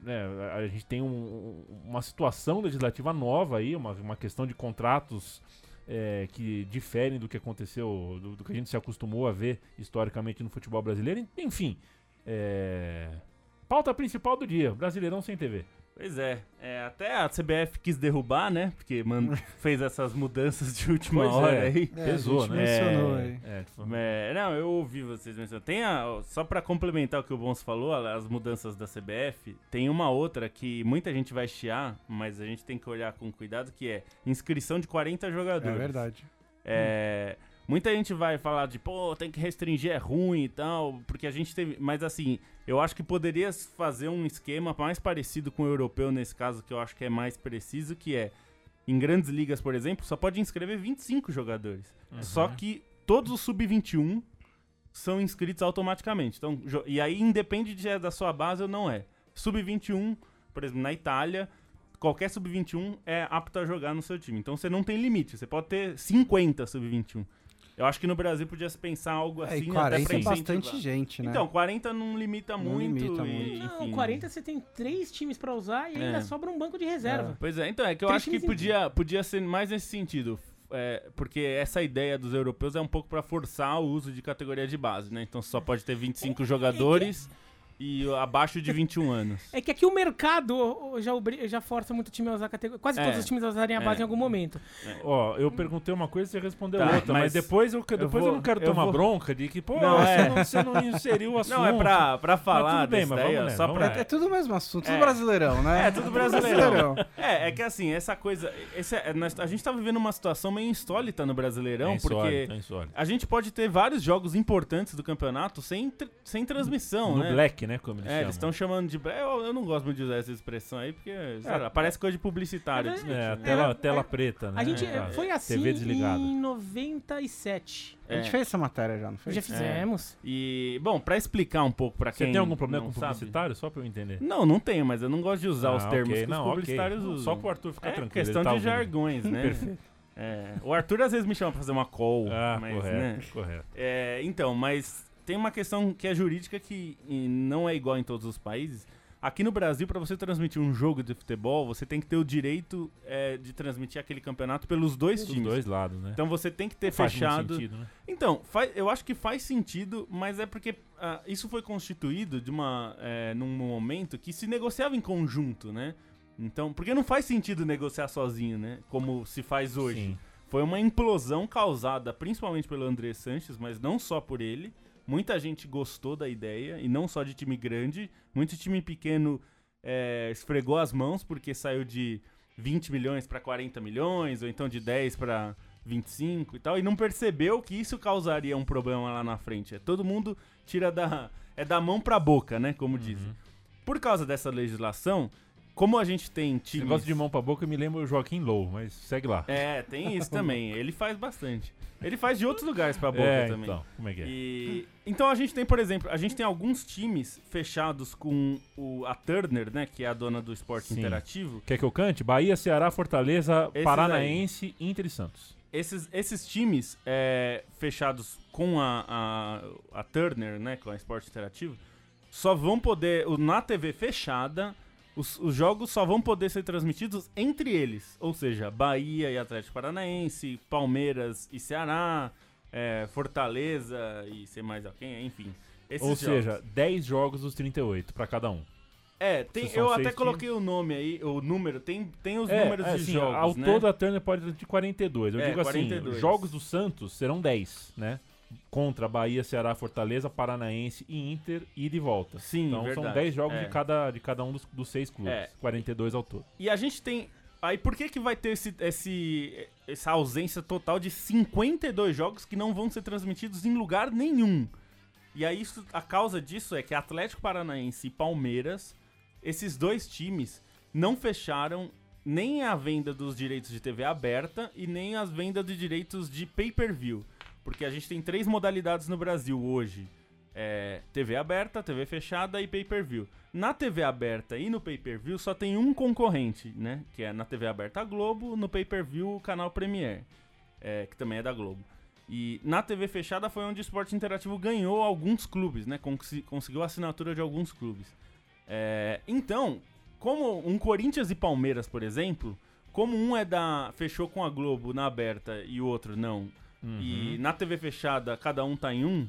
né, a gente tem um- uma situação legislativa nova aí, uma, uma questão de contratos. é, que diferem do que aconteceu, do, do que a gente se acostumou a ver historicamente no futebol brasileiro. Enfim, é, pauta principal do dia: Brasileirão sem TV. Pois é, é, até a CBF quis derrubar, né? Porque mano, fez essas mudanças de última Pois hora é. aí. Pesou, a gente né? mencionou É. aí. É, É, não, eu ouvi vocês mencionando. Tem a, só pra complementar o que o Bons falou, as mudanças da CBF, tem uma outra que muita gente vai chiar, mas a gente tem que olhar com cuidado, que é inscrição de 40 É jogadores. verdade. É, Muita gente vai falar de, pô, tem que restringir, é ruim e tal, porque a gente teve. Mas assim, eu acho que poderia fazer um esquema mais parecido com o europeu nesse caso, que eu acho que é mais preciso, que é. Em grandes ligas, por exemplo, só pode inscrever 25 jogadores. Uhum. Só que todos os sub-21 são inscritos automaticamente. Então, e aí independe de é da sua base ou não é. Sub-21, por exemplo, na Itália, qualquer sub-21 é apto a jogar no seu time. Então você não tem limite, você pode ter 50 sub-21. Eu acho que no Brasil podia se pensar algo É, assim até 40 pra é incentivar. bastante gente, né? Então, 40 não limita Não muito. limita e, muito. Não, enfim. 40 você tem três times pra usar e ainda É. sobra um banco de reserva. Pois é, então é que eu Três acho que podia, podia ser mais nesse sentido. é, porque essa ideia dos europeus é um pouco pra forçar o uso de categoria de base, né? Então só pode ter 25 jogadores e abaixo de 21 anos. É que aqui o mercado já, obri- já força muito o time a usar categoria. Quase É. todos os times a usarem a base É. em algum momento. Ó, eu perguntei uma coisa e você respondeu Tá, outra, mas, mas depois eu, depois eu, vou- não quero eu tomar vou- bronca de que, pô, Não, você, é. não, você não inseriu o assunto. Não, é pra, pra falar tudo bem, mas daí, vamos ó, só vamos pra... É tudo o mesmo assunto, tudo É. brasileirão, né? É, tudo brasileirão. É, é que assim, essa coisa. Esse é- nós- a gente tá vivendo uma situação meio insólita no Brasileirão, É insólito, porque é a gente pode ter vários jogos importantes do campeonato sem, sem transmissão, No né? black, né, como eles É, chamam. eles estão chamando de. Eu, eu não gosto muito de usar essa expressão aí, porque sei lá, parece coisa de publicitário. Mas é- É, a É, tela, é- tela preta, né? A gente É, foi assim TV desligada. em 97. A gente É. fez essa matéria já, não fez? Já fizemos. E, bom, pra explicar um pouco pra Você quem. tem algum problema com sabe- publicitário? Só pra eu entender. Não, não tenho, mas eu não gosto de usar Ah, os termos ok. que não, os publicitários Não, usam. Só pro Arthur ficar é tranquilo. questão ele tá de ouvindo. jargões, né? Perfeito. É, o Arthur às vezes me chama pra fazer uma call, Ah, mas, correto, né? correto. É, então, mas tem uma questão que é jurídica que não é igual em todos os países. Aqui no Brasil, para você transmitir um jogo de futebol, você tem que ter o direito é, de transmitir aquele campeonato pelos dois Dos times. dois lados, né? Então você tem que ter Faz fechado. sentido, né? Então, faz- eu acho que faz sentido, mas é porque ah, isso foi constituído de uma, é, num momento que se negociava em conjunto, né? Então, porque não faz sentido negociar sozinho, né? Como se faz hoje. Sim. Foi uma implosão causada principalmente pelo André Sanches, mas não só por ele. Muita gente gostou da ideia, e não só de time grande. Muito time pequeno é, esfregou as mãos porque saiu de 20 milhões para 40 milhões, ou então de 10 para 25 e tal, e não percebeu que isso causaria um problema lá na frente. É, todo mundo tira da, é da mão pra boca, né? Como dizem. Por causa dessa legislação, como a gente tem times... negócio de mão pra boca me lembra o Joaquim Low, mas segue lá. É, tem isso também. Ele faz bastante. Ele faz de outros lugares pra boca É, também. então, como é que é? E, então a gente tem, por exemplo, a gente tem alguns times fechados com o, a Turner, né, que é a dona do esporte Sim. interativo. Quer que eu cante? Bahia, Ceará, Fortaleza, Esses Paranaense, Inter e Santos. Esses, esses times é, fechados com a, a, a Turner, né, com a esporte interativo, só vão poder, na TV fechada, os, os jogos só vão poder ser transmitidos entre eles. Ou seja, Bahia e Atlético Paranaense, Palmeiras e Ceará, é, Fortaleza e sei mais alguém, enfim. Ou jogos. seja, 10 jogos dos 38 pra cada um. É, tem, eu até coloquei o nome aí, o número, tem, tem os É, números é, de assim, jogos, Ao né? todo a Turner pode transmitir 42. Eu É, digo 42. assim, jogos do Santos serão 10, né? Contra Bahia, Ceará, Fortaleza, Paranaense e Inter, e volta. Sim, Então verdade. são 10 jogos É. de, cada, de cada um dos, dos seis clubes. É. 42 ao todo. E a gente tem. Aí por que que vai ter esse, esse, essa ausência total de 52 jogos que não vão ser transmitidos em lugar nenhum? E aí isso, a causa disso é que Atlético Paranaense e Palmeiras, esses dois times, não fecharam nem a venda dos direitos de TV aberta e nem as vendas de direitos de pay-per-view. Porque a gente tem três modalidades no Brasil hoje. É, TV aberta, TV fechada e pay-per-view. Na TV aberta e no pay-per-view só tem um concorrente, né? Que é na TV aberta a Globo, no pay-per-view o canal Premiere, é, que também é da Globo. E na TV fechada foi onde o esporte interativo ganhou alguns clubes, né? Consi- conseguiu a assinatura de alguns clubes. É, então, como um Corinthians e Palmeiras, por exemplo, como um é da fechou com a Globo na aberta e o outro não, Uhum. e na TV fechada cada um tá em um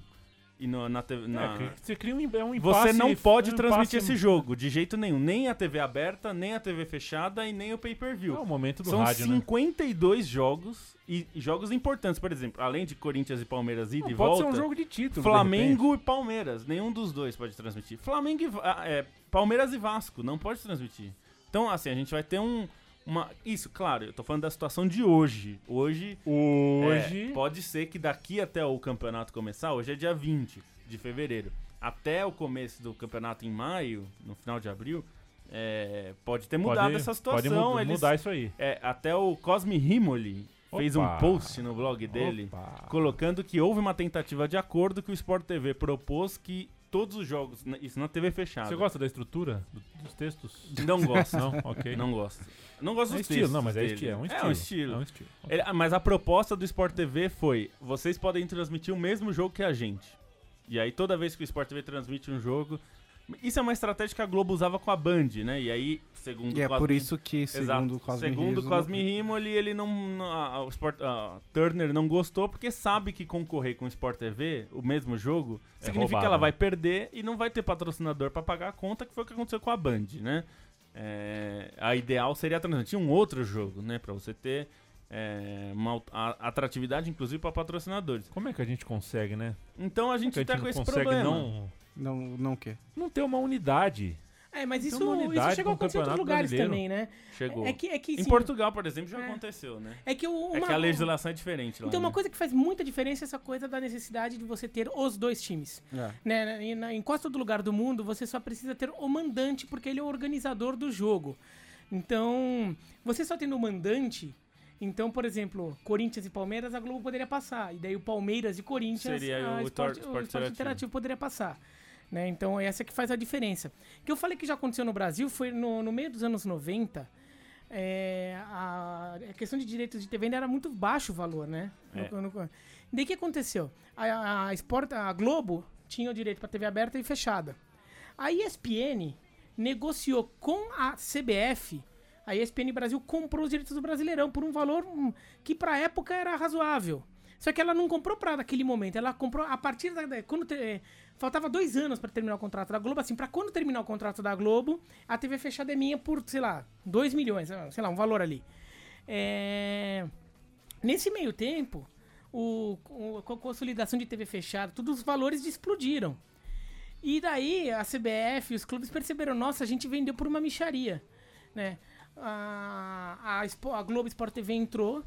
e no- na TV na É, você cria um, é um impasse. você não pode um transmitir impasse- esse jogo de jeito nenhum, nem a TV aberta, nem a TV fechada e nem o É pay-per-view. o momento do São rádio, né? 52 jogos e, e jogos importantes, por exemplo, além de Corinthians e Palmeiras ida Não, e pode volta. ser um jogo de título. de Flamengo e Palmeiras, nenhum dos dois pode transmitir. Flamengo e é, Palmeiras e Vasco, não pode transmitir. Então, assim, a gente vai ter um uma isso, claro, eu tô falando da situação de hoje. Hoje, Hoje. é, pode ser que daqui até o campeonato começar, hoje é dia 20 de fevereiro, até o começo do campeonato em maio, no final de abril, é, pode ter mudado pode- essa Pode situação. mu- Eles- mudar isso aí. é, até o Cosme Rimoli fez um post no blog dele Opa. colocando que houve uma tentativa de acordo que o Sport TV propôs que todos os jogos, isso na TV fechada. Você gosta da estrutura do- dos textos? Não gosto. Não? Ok. Não gosto. Não gosto É dos estilo, textos não, mas é estilo. É um estilo. É um estilo. É um estilo. Ele- ah, mas a proposta do Sport TV foi: vocês podem transmitir o mesmo jogo que a gente. E aí, toda vez que o Sport TV transmite um jogo. Isso é uma estratégia que a Globo usava com a Band, né? E aí, segundo E é Cosme- por isso que, segundo Exato. o Cosme Segundo Rizzo, Cosme Rimoli, ele não. não- a, a- o Sport, a Turner não gostou porque sabe que concorrer com o Sport TV, o mesmo jogo, É significa roubado, que ela né? vai perder e não vai ter patrocinador pra pagar a conta, que foi o que aconteceu com a Band, né? É, a ideal seria transmitir um outro jogo, né? Pra você ter é, uma a- atratividade, inclusive, pra patrocinadores. Como é que a gente consegue, né? Então a gente Porque a tá gente com esse consegue problema. não, Não, não o quê? não ter uma unidade. É, mas isso, uma isso chegou a acontecer em outros lugares Brasileiro. também, né? Chegou. É que, é que Em Portugal, por exemplo, já É. aconteceu, né? É que, o- É uma, que a legislação é diferente lá. Então, uma né? coisa que faz muita diferença é essa coisa da necessidade de você ter os dois times. É. Né? Em, em quase todo lugar do mundo, você só precisa ter o mandante, porque ele é o organizador do jogo. Então, você só tendo o mandante. Então, por exemplo, Corinthians e Palmeiras, a Globo poderia passar. E daí o Palmeiras e Corinthians, Seria a o Sport, Tor- o Sport Esporte Interativo poderia passar. Né? Então, essa que faz a diferença. O que eu falei que já aconteceu no Brasil foi no, no meio dos anos 90. é, a, a questão de direitos de TV ainda era muito baixo o valor, né? É. No- no- Daí o que aconteceu? A, a, Sport, a Globo tinha o direito para TV aberta e fechada. A ESPN negociou com a CBF. A ESPN Brasil comprou os direitos do Brasileirão por um valor hum, que pra época era razoável. Só que ela não comprou pra aquele momento, ela comprou a partir da. da- quando te- faltava dois anos pra terminar o contrato da Globo, assim, pra quando terminar o contrato da Globo, a TV fechada é minha por, sei lá, 2 milhões, ah, sei lá, um valor ali. É, Nesse meio tempo, o, o- com a consolidação de TV fechada, todos os valores explodiram. E daí a CBF os clubes perceberam, nossa, a gente vendeu por uma micharia, né? A, a, a Globo Sport TV entrou,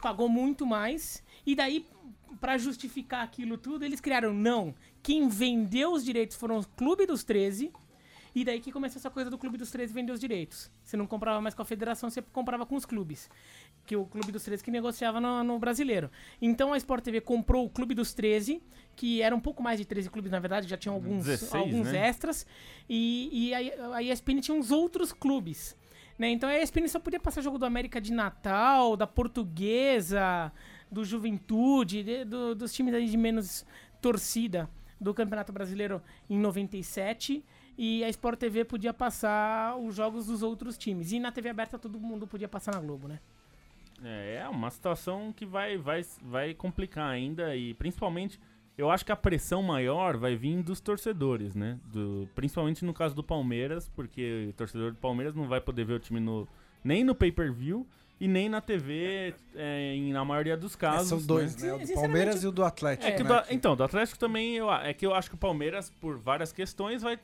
pagou muito mais, e daí, pra justificar aquilo tudo, eles criaram, não, quem vendeu os direitos foram o Clube dos 13, e daí que começou essa coisa do Clube dos 13 vender os direitos. Você não comprava mais com a federação, você comprava com os clubes. Que o Clube dos 13 que negociava no, no brasileiro. Então a Sport TV comprou o Clube dos 13, que era um pouco mais de 13 clubes, na verdade, já tinham alguns, 16, alguns né? extras. E, e a, a ESPN tinha uns outros clubes. Né? Então a ESPN só podia passar jogo do América de Natal, da Portuguesa, do Juventude, de- do- dos times aí de menos torcida do Campeonato Brasileiro em 97 e a Sport TV podia passar os jogos dos outros times. E na TV aberta todo mundo podia passar na Globo, né? É, é uma situação que vai, vai, vai complicar ainda e principalmente eu acho que a pressão maior vai vir dos torcedores, né? Do, principalmente no caso do Palmeiras, porque o torcedor do Palmeiras não vai poder ver o time no, nem no pay-per-view e nem na TV é, em, na maioria dos É, casos. são dois, né? né? O do Palmeiras e o do Atlético. É que né? do- então, do Atlético também, eu, é que eu acho que o Palmeiras, por várias questões, vai,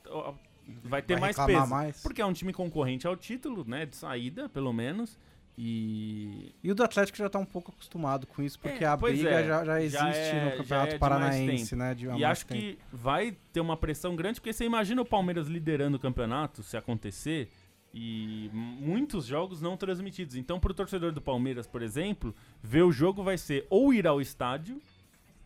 vai ter Vai mais peso. mais. Porque é um time concorrente ao título, né? De saída, pelo menos. E. E o do Atlético já tá um pouco acostumado com isso, porque É, a briga é, já, já já existe é- no já Campeonato é de mais Paranaense, né? De E acho tempo. que vai ter uma pressão grande, porque você imagina o Palmeiras liderando o campeonato, se acontecer, e muitos jogos não transmitidos. Então, pro torcedor do Palmeiras, por exemplo, ver o jogo vai ser ou ir ao estádio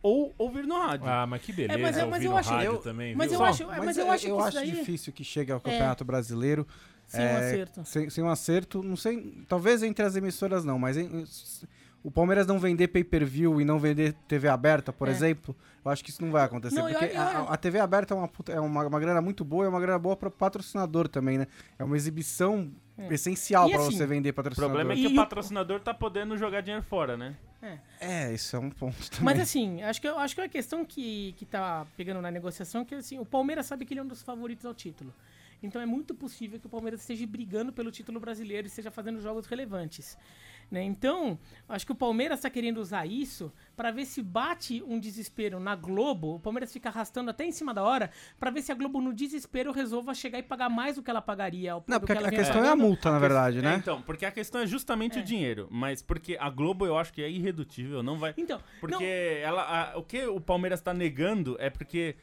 ou ouvir no rádio. Ah, mas que beleza. É, mas eu- mas ouvir eu no acho- rádio eu- também, mas viu? eu acho, Mas, mas eu é- acho que isso daí difícil que chegue ao Campeonato Brasileiro sem um é, acerto. sem, sem um acerto. Não sei, talvez entre as emissoras não, mas em- o Palmeiras não vender pay-per-view e não vender TV aberta, por É. exemplo, eu acho que isso não vai acontecer. Não, eu- porque eu- a, a TV aberta é, uma, puta- é uma, uma grana muito boa e é uma grana boa para patrocinador também, né? É uma exibição É. essencial para assim, você vender O patrocinador. problema é que E o o- patrocinador tá podendo jogar dinheiro fora, né? É, isso é um ponto também. Mas assim, acho que, acho que a questão que, que tá pegando na negociação é que assim, o Palmeiras sabe que ele é um dos favoritos ao título. Então é muito possível que o Palmeiras esteja brigando pelo título brasileiro e esteja fazendo jogos relevantes. Né? Então, acho que o Palmeiras está querendo usar isso para ver se bate um desespero na Globo. O Palmeiras fica arrastando até em cima da hora para ver se a Globo, no desespero, resolva chegar e pagar mais do que ela pagaria. não, porque que ela a vinha questão é a multa, na verdade, É, né? então, porque a questão é justamente É. o dinheiro. Mas porque a Globo eu acho que é irredutível, não vai. Então, Porque não, ela, a- o que o Palmeiras tá negando é porque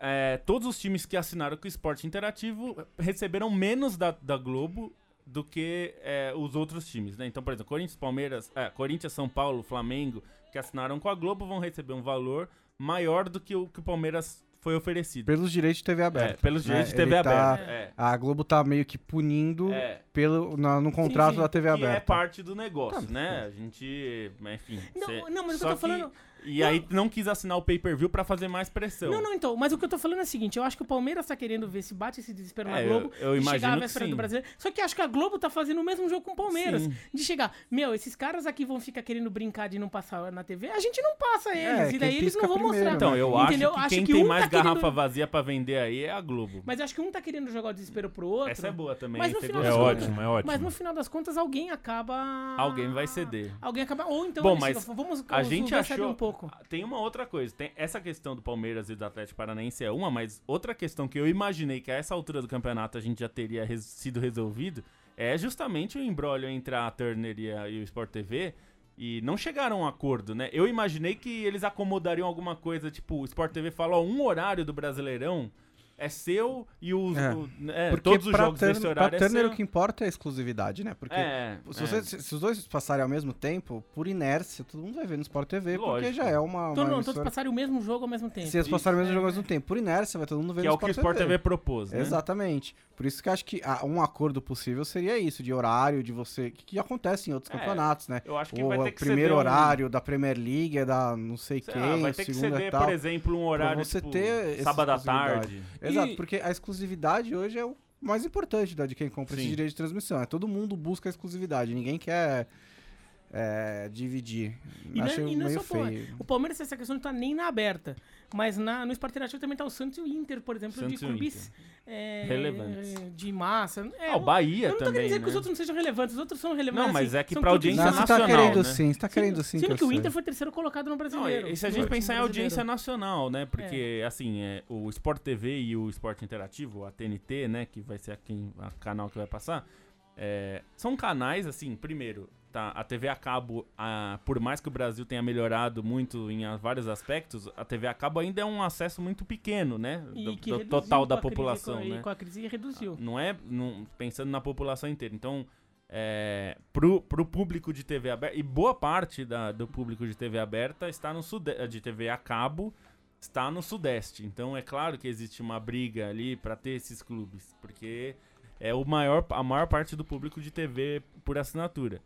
é, todos os times que assinaram com o Esporte Interativo receberam menos da, da Globo do que é, os outros times, né? Então, por exemplo, Corinthians, Palmeiras, é, Corinthians, São Paulo, Flamengo, que assinaram com a Globo vão receber um valor maior do que o que o Palmeiras foi oferecido. Pelos direitos de TV É, aberta. pelos né? direitos de TV Ele tá- aberta. É. A Globo tá meio que punindo É. pelo, na- no contrato sim, da TV que aberta. é parte do negócio, Tá, né? A gente, enfim. Não, cê- não, mas que eu tô falando- E aí não quis assinar o pay-per-view pra fazer mais pressão. Não, não, então. Mas o que eu tô falando é o seguinte: eu acho que o Palmeiras tá querendo ver se bate esse desespero na É, eu- Globo eu de chegar imagino à que véspera do brasileiro. Só que acho que a Globo tá fazendo o mesmo jogo com o Palmeiras. Sim. De chegar, meu, esses caras aqui vão ficar querendo brincar de não passar na TV. A gente não passa eles. É, e daí eles não vão primeiro, mostrar. Então, eu Entendeu? acho que quem que tem um mais tá querendo- garrafa vazia pra vender aí é a Globo. Mas acho que um tá querendo jogar o desespero pro outro. Essa é boa também. Mas no ter final É das gostado. contas- ótimo, é ótimo. Mas no final das contas, alguém acaba. Alguém vai ceder. Alguém acaba. Ou então, Bom, mas chegam, vamos A gente achou. um pouco. Tem uma outra coisa. Tem essa questão do Palmeiras e do Atlético Paranaense é uma, mas outra questão que eu imaginei que a essa altura do campeonato a gente já teria res- sido resolvido é justamente o embrólio entre a Turner e, a, e o Sport TV. E não chegaram a um acordo, né? Eu imaginei que eles acomodariam alguma coisa, tipo, o Sport TV fala, ó, um horário do Brasileirão é seu e os, É. o- é, Porque todos os pra, jogos Turner, desse pra horário é Turner seu. o que importa é a exclusividade, né? Porque É, se, é. você- se- se os dois passarem ao mesmo tempo, por inércia, todo mundo vai ver no Sport TV, porque Lógico. já é uma, uma Todos, não, todos passarem o mesmo jogo ao mesmo tempo. Se eles passarem o mesmo É, jogo ao mesmo tempo, por inércia, vai todo mundo ver que no é o que o Sport TV propôs, né? Exatamente. Por isso que eu acho que ah, um acordo possível seria isso, de horário, de você. Que, que acontece em outros É, campeonatos, né? Eu acho que O vai ter que primeiro ceder um- horário da Premier League é da não sei sei quem, lá, vai o ter que é ceder, tal. por exemplo, um horário você tipo, ter sábado à tarde. Exato, E- porque a exclusividade hoje é o mais importante da, de quem compra esse Sim. direito de transmissão. É todo mundo busca a exclusividade, ninguém quer é, dividir. E não é- Acho e não é meio só, pô, feio. O Palmeiras, essa questão não tá nem na aberta. Mas na, no Esporte Interativo também tá o Santos e o Inter, por exemplo, Santos de clubes é, Relevantes. de massa. É, Ah, o Bahia eu não tô também, querendo dizer né? que os outros não sejam relevantes, os outros são relevantes. Não, mas assim, é que pra audiência Não, de você tá nacional, querendo né? sim, você tá querendo sim. Sendo eu que o. Inter foi terceiro colocado no Não, brasileiro. e se a gente pensar em audiência nacional, né? Porque, assim, é, o Sport TV e o Sport Interativo, a TNT, né? Que vai ser a, quem, a canal que vai passar, é, são canais, assim, primeiro, tá? A TV a cabo, a- por mais que o Brasil tenha melhorado muito em vários aspectos, a TV a cabo ainda é um acesso muito pequeno, né? Do, do total da crise, população, a- né? Com a crise reduziu. Não é não- pensando na população inteira. Então, é, pro, pro público de TV aberta, e boa parte da- do público de TV aberta está no sudeste, de TV a cabo, está no sudeste. Então, é claro que existe uma briga ali para ter esses clubes, porque é o maior, a maior parte do público de TV por assinatura.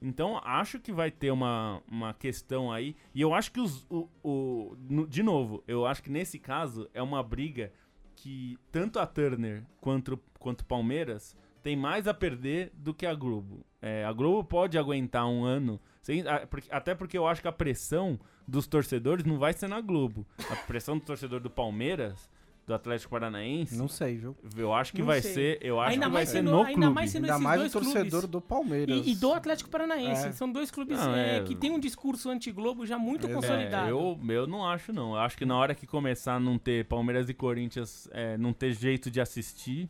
Então, acho que vai ter uma, uma questão aí. E eu acho que os. O, o- no- de novo, eu acho que nesse caso é uma briga que tanto a Turner quanto quanto Palmeiras tem mais a perder do que a Globo. É, a Globo pode aguentar um ano, sem- até porque eu acho que a pressão dos torcedores não vai ser na Globo. A pressão do torcedor do Palmeiras, do Atlético Paranaense, Não sei, viu? eu acho que Não vai sei. ser, eu acho Ainda que vai mais ser sendo- no ainda clube. mais sendo Ainda esses mais o dois torcedor clubes. do Palmeiras. E, e do Atlético Paranaense. É. São dois clubes Não, é, é- que tem um discurso anti-Globo já muito É, consolidado. Eu, eu não acho, não. Eu acho que na hora que começar a não ter Palmeiras e Corinthians, é, não ter jeito de assistir,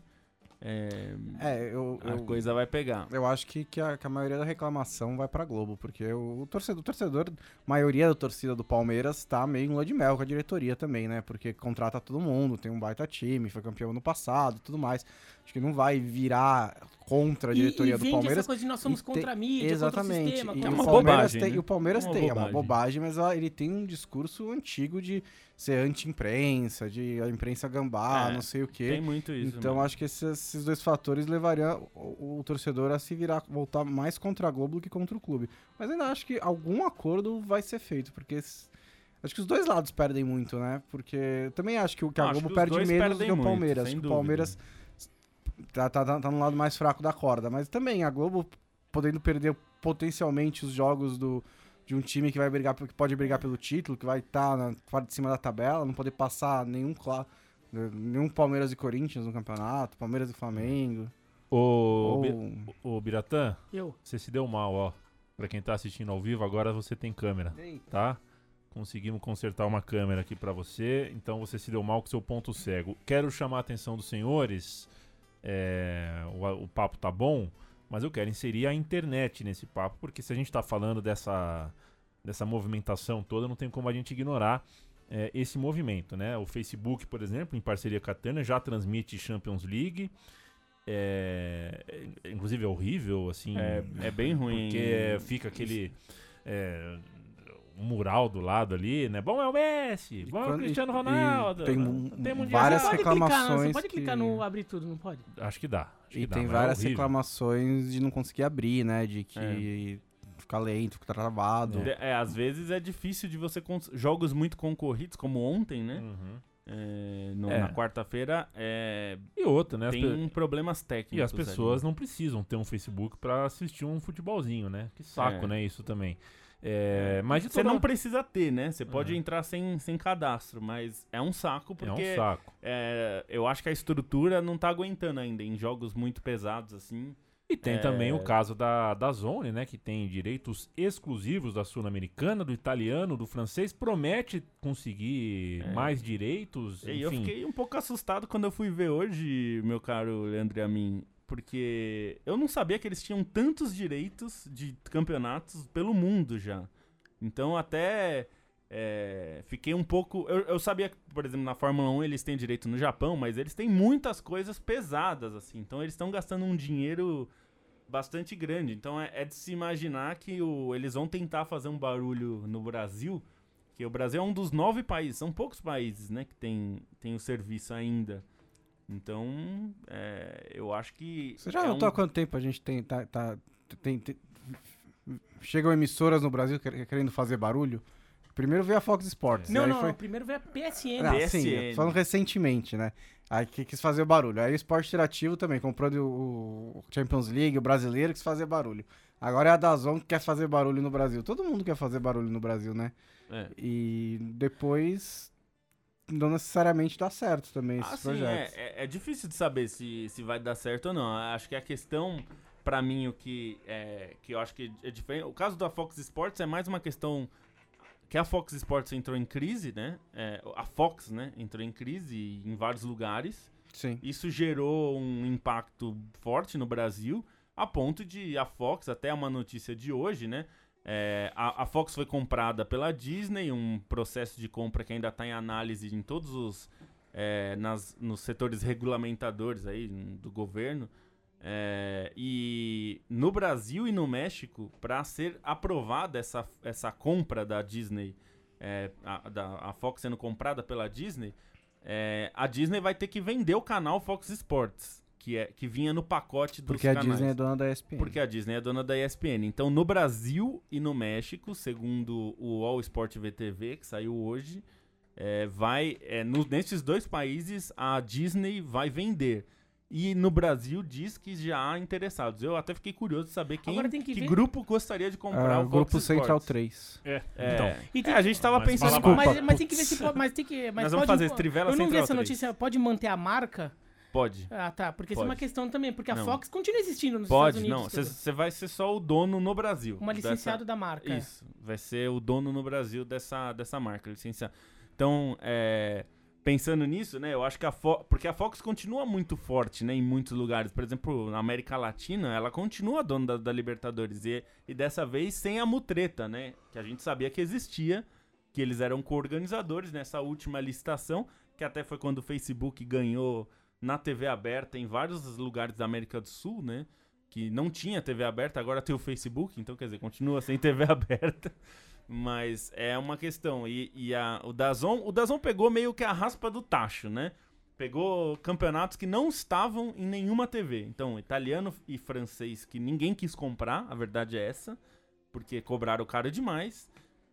é, É, eu, a eu, coisa vai pegar. eu acho que, que, a, que a maioria da reclamação vai pra Globo, porque o, o torcedor, o torcedor, maioria da torcida do Palmeiras tá meio em lua de mel com a diretoria também, né? Porque contrata todo mundo, tem um baita time, foi campeão no passado e tudo mais. Acho que não vai virar contra a diretoria e, e do Palmeiras. essa coisa de nós somos contra a mídia, Exatamente. contra o sistema. E, É uma bobagem, tem, né? e o Palmeiras É tem, é uma bobagem. bobagem, mas ele tem um discurso antigo de ser anti-imprensa, de a imprensa gambá, É, não sei o quê. Tem muito isso. Então mesmo. acho que esses, esses dois fatores levariam o, o torcedor a se virar, voltar mais contra a Globo do que contra o clube. Mas ainda acho que algum acordo vai ser feito, porque acho que os dois lados perdem muito, né? Porque também acho que, o- que a Globo perde menos do que o muito, Palmeiras. que o dúvida. Palmeiras tá, tá, tá, tá no lado mais fraco da corda. Mas também a Globo podendo perder potencialmente os jogos do, de um time que vai brigar, que pode brigar pelo título, que vai estar na parte de cima da tabela, não poder passar nenhum nenhum Palmeiras e Corinthians no campeonato, Palmeiras e Flamengo. Ô, Ou... Ô, Biratã, Eu. você se deu mal, ó. Pra quem tá assistindo ao vivo, agora você tem câmera, tá? Conseguimos consertar uma câmera aqui pra você, então você se deu mal com seu ponto cego. Quero chamar a atenção dos senhores, é, o, o papo tá bom, mas eu quero inserir a internet nesse papo, porque se a gente tá falando dessa, dessa movimentação toda, não tem como a gente ignorar é, esse movimento, né? O Facebook, por exemplo, em parceria com a Turner, já transmite Champions League. É, é- inclusive é horrível, assim. É, é bem ruim. Porque fica aquele é, um mural do lado ali, né? Bom é o Messi, bom é o Cristiano Ronaldo. tem um- tem várias pode reclamações clicar, você pode que- clicar no abrir tudo, não pode? Acho que dá. acho E que dá, tem é várias horrível. reclamações de não conseguir abrir, né? De que fica lento, fica travado. De- É, às vezes é difícil de você. cons- Jogos muito concorridos, como ontem, né? Uhum. É, no- É. Na quarta-feira, é, E outra, né? tem problemas técnicos. E as ali. pessoas não precisam ter um Facebook pra assistir um futebolzinho, né? Que saco, É. né? Isso também. É, mas de Você não precisa ter, né? Você pode Uhum. entrar sem, sem cadastro, mas é um saco É porque um saco. é, eu acho que a estrutura não tá aguentando ainda em jogos muito pesados assim. E tem É. também o caso da, da Zone, né? Que tem direitos exclusivos da Sul-Americana, do italiano, do francês. Promete conseguir É. mais direitos. E eu enfim. fiquei um pouco assustado quando eu fui ver hoje, meu caro Leandro a mim, porque eu não sabia que eles tinham tantos direitos de campeonatos pelo mundo já. Então até é, fiquei um pouco. Eu, eu sabia que, por exemplo, na Fórmula 1 eles têm direito no Japão, mas eles têm muitas coisas pesadas, assim. Então eles estão gastando um dinheiro bastante grande. Então é, é de se imaginar que o, eles vão tentar fazer um barulho no Brasil. Que o Brasil é um dos nove países, são poucos países, né, que tem, tem o serviço ainda. Então, é, eu acho que. Você já é notou um- há quanto tempo a gente tem. Tá, tá- tem- tem- chegam emissoras no Brasil quer- querendo fazer barulho? Primeiro veio a Fox Sports. Não, aí não, foi... não, primeiro veio a PSN. Ah, PSN. sim, falando recentemente, né? Aí que quis fazer barulho. Aí o Esporte Interativo também, comprou o o Champions League, o brasileiro quis fazer barulho. Agora é a Dazon que quer fazer barulho no Brasil. Todo mundo quer fazer barulho no Brasil, né? É. E depois não necessariamente dá certo também esses Ah, sim, projetos. é, é, é difícil de saber se, se vai dar certo ou não. Acho que a questão, pra mim, o que, é, que eu acho que é diferente. O caso da Fox Sports é mais uma questão que a Fox Sports entrou em crise, né? É, a Fox, né? Entrou em crise em vários lugares. Sim. Isso gerou um impacto forte no Brasil, a ponto de a Fox, até uma notícia de hoje, né? É, a, a Fox foi comprada pela Disney, um processo de compra que ainda está em análise em todos os é, nas, nos setores regulamentadores aí do governo. É, e no Brasil e no México, para ser aprovada essa, essa compra da Disney, é, a, da, a Fox sendo comprada pela Disney, é, a Disney vai ter que vender o canal Fox Sports, que, é, que vinha no pacote dos Porque a canais. Disney é dona da ESPN. Porque a Disney é dona da ESPN. Então, no Brasil e no México, segundo o All Sport VTV, que saiu hoje, é, vai é, no- nesses dois países a Disney vai vender. E no Brasil diz que já há interessados. Eu até fiquei curioso de saber quem que que grupo gostaria de comprar Ah, o o Grupo Fox Central Sports. 3. É, É, então. E tem- é, a gente tava Mas pensando... Mas, mas tem que ver se pode. Mas tem que. Mas Nós vamos pode- fazer Trivela Eu não vi essa 3. notícia. Pode manter a marca? Pode. Ah, tá. Porque isso é uma Pode. questão também. Porque a Não. Fox continua existindo nos Pode, Estados não. Unidos. Você vai ser só o dono no Brasil. Uma dessa- licenciado da marca. Isso, vai ser o dono no Brasil dessa, dessa marca, licenciado. Então, é, pensando nisso, né, eu acho que a Fox, porque a Fox continua muito forte, né, em muitos lugares. Por exemplo, na América Latina, ela continua dona da, da Libertadores e, e dessa vez sem a mutreta, né, que a gente sabia que existia, que eles eram co-organizadores nessa última licitação, que até foi quando o Facebook ganhou na TV aberta em vários lugares da América do Sul, né? Que não tinha TV aberta, agora tem o Facebook, então quer dizer, continua sem TV aberta. Mas é uma questão. E, e a, o Dazon, o Dazon pegou meio que a raspa do tacho, né? Pegou campeonatos que não estavam em nenhuma TV. Então, italiano e francês que ninguém quis comprar, a verdade é essa, porque cobraram caro demais.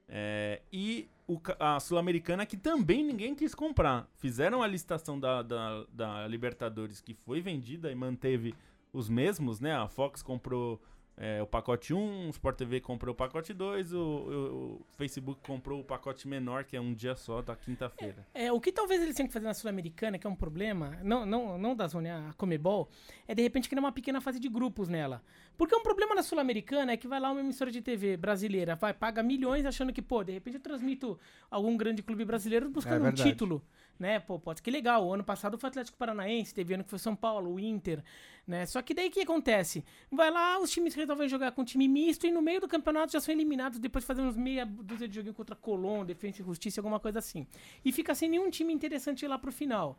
É, e o a Sul-Americana que também ninguém quis comprar. Fizeram a licitação da, da, da Libertadores que foi vendida e manteve os mesmos, né? A Fox comprou é, o pacote 1, o Sport TV comprou o pacote 2, o, o- o Facebook comprou o pacote menor, que é um dia só, da quinta-feira. É, o que talvez eles tenham que fazer na Sul-Americana, que é um problema, não, não, não da Zona, a Comebol, é de repente criar uma pequena fase de grupos nela. Porque um problema na Sul-Americana é que vai lá uma emissora de TV brasileira, vai, paga milhões achando que, pô, de repente eu transmito algum grande clube brasileiro buscando um verdade. título, né? Pô, pode que legal. O ano passado foi Atlético Paranaense, teve ano que foi São Paulo, o Inter, né? Só que daí o que acontece? Vai lá, os times resolvem jogar com time misto e no meio do campeonato já são eliminados depois de fazer uns meia dúzia de joguinho contra Colón, Defensa e Justiça, alguma coisa assim. E fica sem nenhum time interessante lá pro final.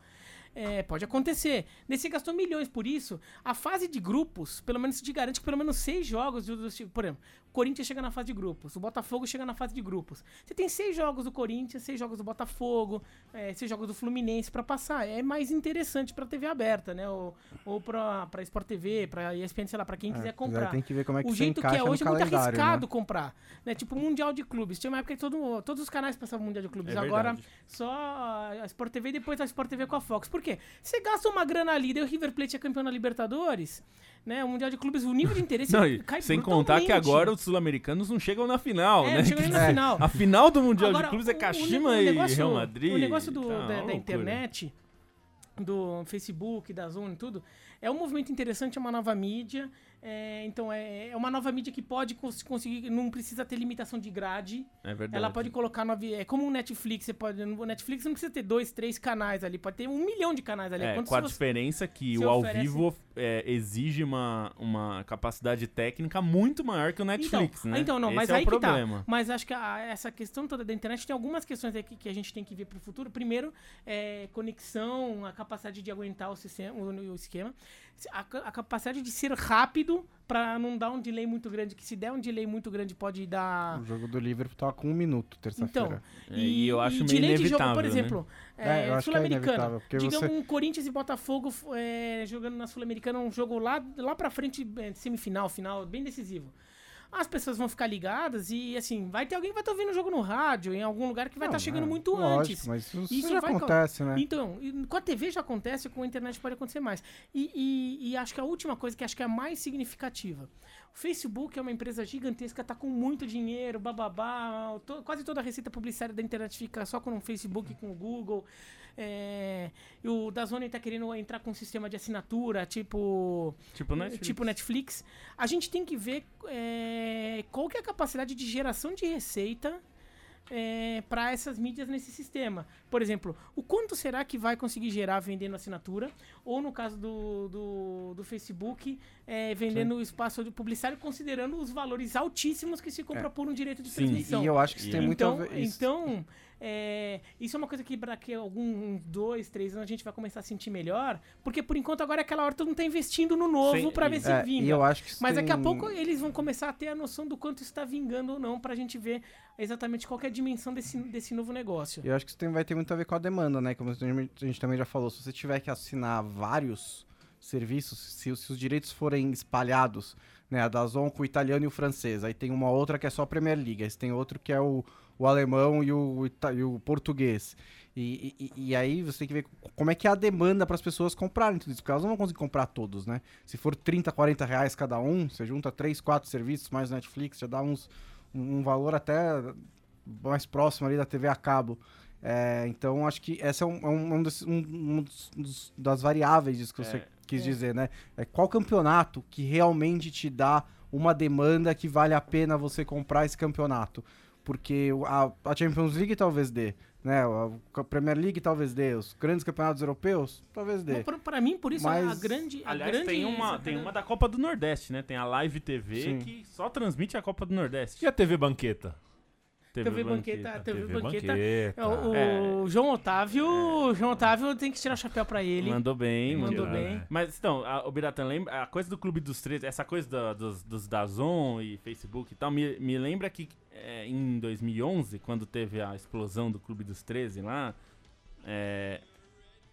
É, pode acontecer. Você gastou milhões por isso. A fase de grupos, pelo menos te garante que pelo menos seis jogos por exemplo, Corinthians chega na fase de grupos, o Botafogo chega na fase de grupos. Você tem seis jogos do Corinthians, seis jogos do Botafogo, é, seis jogos do Fluminense pra passar. É mais interessante pra TV aberta, né? Ou, ou pra, pra Sport TV, pra ESPN, sei lá, pra quem quiser É, comprar. Tem que ver como é que o jeito que é hoje é muito calendário, arriscado né? comprar. Né? Tipo, Mundial de Clubes. Tinha uma época que todo, todos os canais passavam Mundial de Clubes. É Agora, verdade. só a Sport TV e depois a Sport TV com a Fox. Por quê? Você gasta uma grana ali, daí o River Plate é campeão da Libertadores, né? O Mundial de Clubes, o nível de interesse Não, e cai sem contar que agora os sul-americanos não chegam na final, É, né? não chega nem na É. final. A final do Mundial Agora, de Clubes é o- o Kashima o e negócio- Real Madrid. O negócio do- Tá, da, da loucura. internet, do Facebook, da Zone e tudo, é um movimento interessante, é uma nova mídia. É, então, é, é uma nova mídia que pode cons- conseguir, não precisa ter limitação de grade. É verdade. Ela pode colocar no avi- É como o Netflix, você pode. No Netflix não precisa ter dois, três canais ali, pode ter um milhão de canais ali. É, com a você- diferença que o ao oferece- vivo é, exige uma, uma capacidade técnica muito maior que o Netflix, então, né? Então, não, Esse mas é aí o tá. problema. Mas acho que a- essa questão toda da internet tem algumas questões aqui que a gente tem que ver pro futuro. Primeiro, é, conexão, a capacidade de aguentar o, sistema, o, o esquema, a, a capacidade de ser rápido para não dar um delay muito grande, que se der um delay muito grande pode dar... O jogo do Liverpool tava com um minuto, terça-feira. Então, É, e eu acho meio delay de jogo, inevitável, por né? exemplo, É, é, é Sul-Americana. inevitável, porque Digamos você- um Corinthians e Botafogo é, jogando na Sul-Americana, um jogo lá, lá pra frente, é, semifinal, final, bem decisivo. As pessoas vão ficar ligadas e, assim, vai ter alguém que vai estar ouvindo o jogo no rádio, em algum lugar que vai estar chegando é, muito lógico, antes. Mas isso, Isso já acontece, né? Então, com a TV já acontece, com a internet pode acontecer mais. E, e- e acho que a última coisa, que acho que é a mais significativa. O Facebook é uma empresa gigantesca, tá com muito dinheiro, bababá. to- quase toda a receita publicitária da internet fica só com o Facebook e com o Google. É, e o Dazone tá querendo entrar com um sistema de assinatura, tipo Tipo Netflix. tipo Netflix, a gente tem que ver é, qual que é a capacidade de geração de receita para essas mídias nesse sistema. Por exemplo, o quanto será que vai conseguir gerar vendendo assinatura? Ou no caso do, do, do Facebook, é, vendendo o espaço de publicitário, considerando os valores altíssimos que se compra por um direito de Sim, transmissão. E eu acho que isso tem muito a Então, ver. isso- então é, isso é uma coisa que daqui a alguns dois, três anos a gente vai começar a sentir melhor, porque por enquanto agora é aquela hora todo mundo tá investindo no novo pra ver se é, vinga. eu acho que Mas daqui a pouco eles vão começar a ter a noção do quanto isso tá vingando ou não, pra gente ver exatamente qual é a dimensão desse, desse novo negócio. Eu acho que isso tem- vai ter muito a ver com a demanda, né? Como a gente também já falou, se você tiver que assinar vários serviços, se, se os direitos forem espalhados, né? A Dazon com o italiano e o francês, aí tem uma outra que é só a Premier League, aí tem outro que é o, o alemão e o, ita- e o português. E, e- e aí você tem que ver como é que é a demanda para as pessoas comprarem tudo isso, porque elas não vão conseguir comprar todos, né? Se for 30, 40 reais cada um, você junta 3, 4 serviços mais Netflix, já dá uns, um um valor até mais próximo ali da TV a cabo. É, então, acho que essa é um, é um- um um- um dos- dos- das variáveis disso que você É. quis É. dizer, né? É qual campeonato que realmente te dá uma demanda que vale a pena você comprar esse campeonato? Porque a, a Champions League talvez dê, né? A Premier League talvez dê, os grandes campeonatos europeus talvez dê. Pra mim, por isso, a Mas- grande. A Aliás, grande tem uma, tem uma da Copa do Nordeste, né? Tem a Live TV Sim. que só transmite a Copa do Nordeste. E a TV Banqueta? TV Banqueta, TV Banqueta. Banqueta. O, o É. João Otávio. João Otávio tem que tirar o chapéu pra ele. Mandou bem, Mandou mandou bem. Mas então, a, o Biratã lembra. A coisa do Clube dos Três, essa coisa da- dos, dos Dazon e Facebook e tal, me, me lembra que é, em 2011, quando teve a explosão do Clube dos 13 lá, é,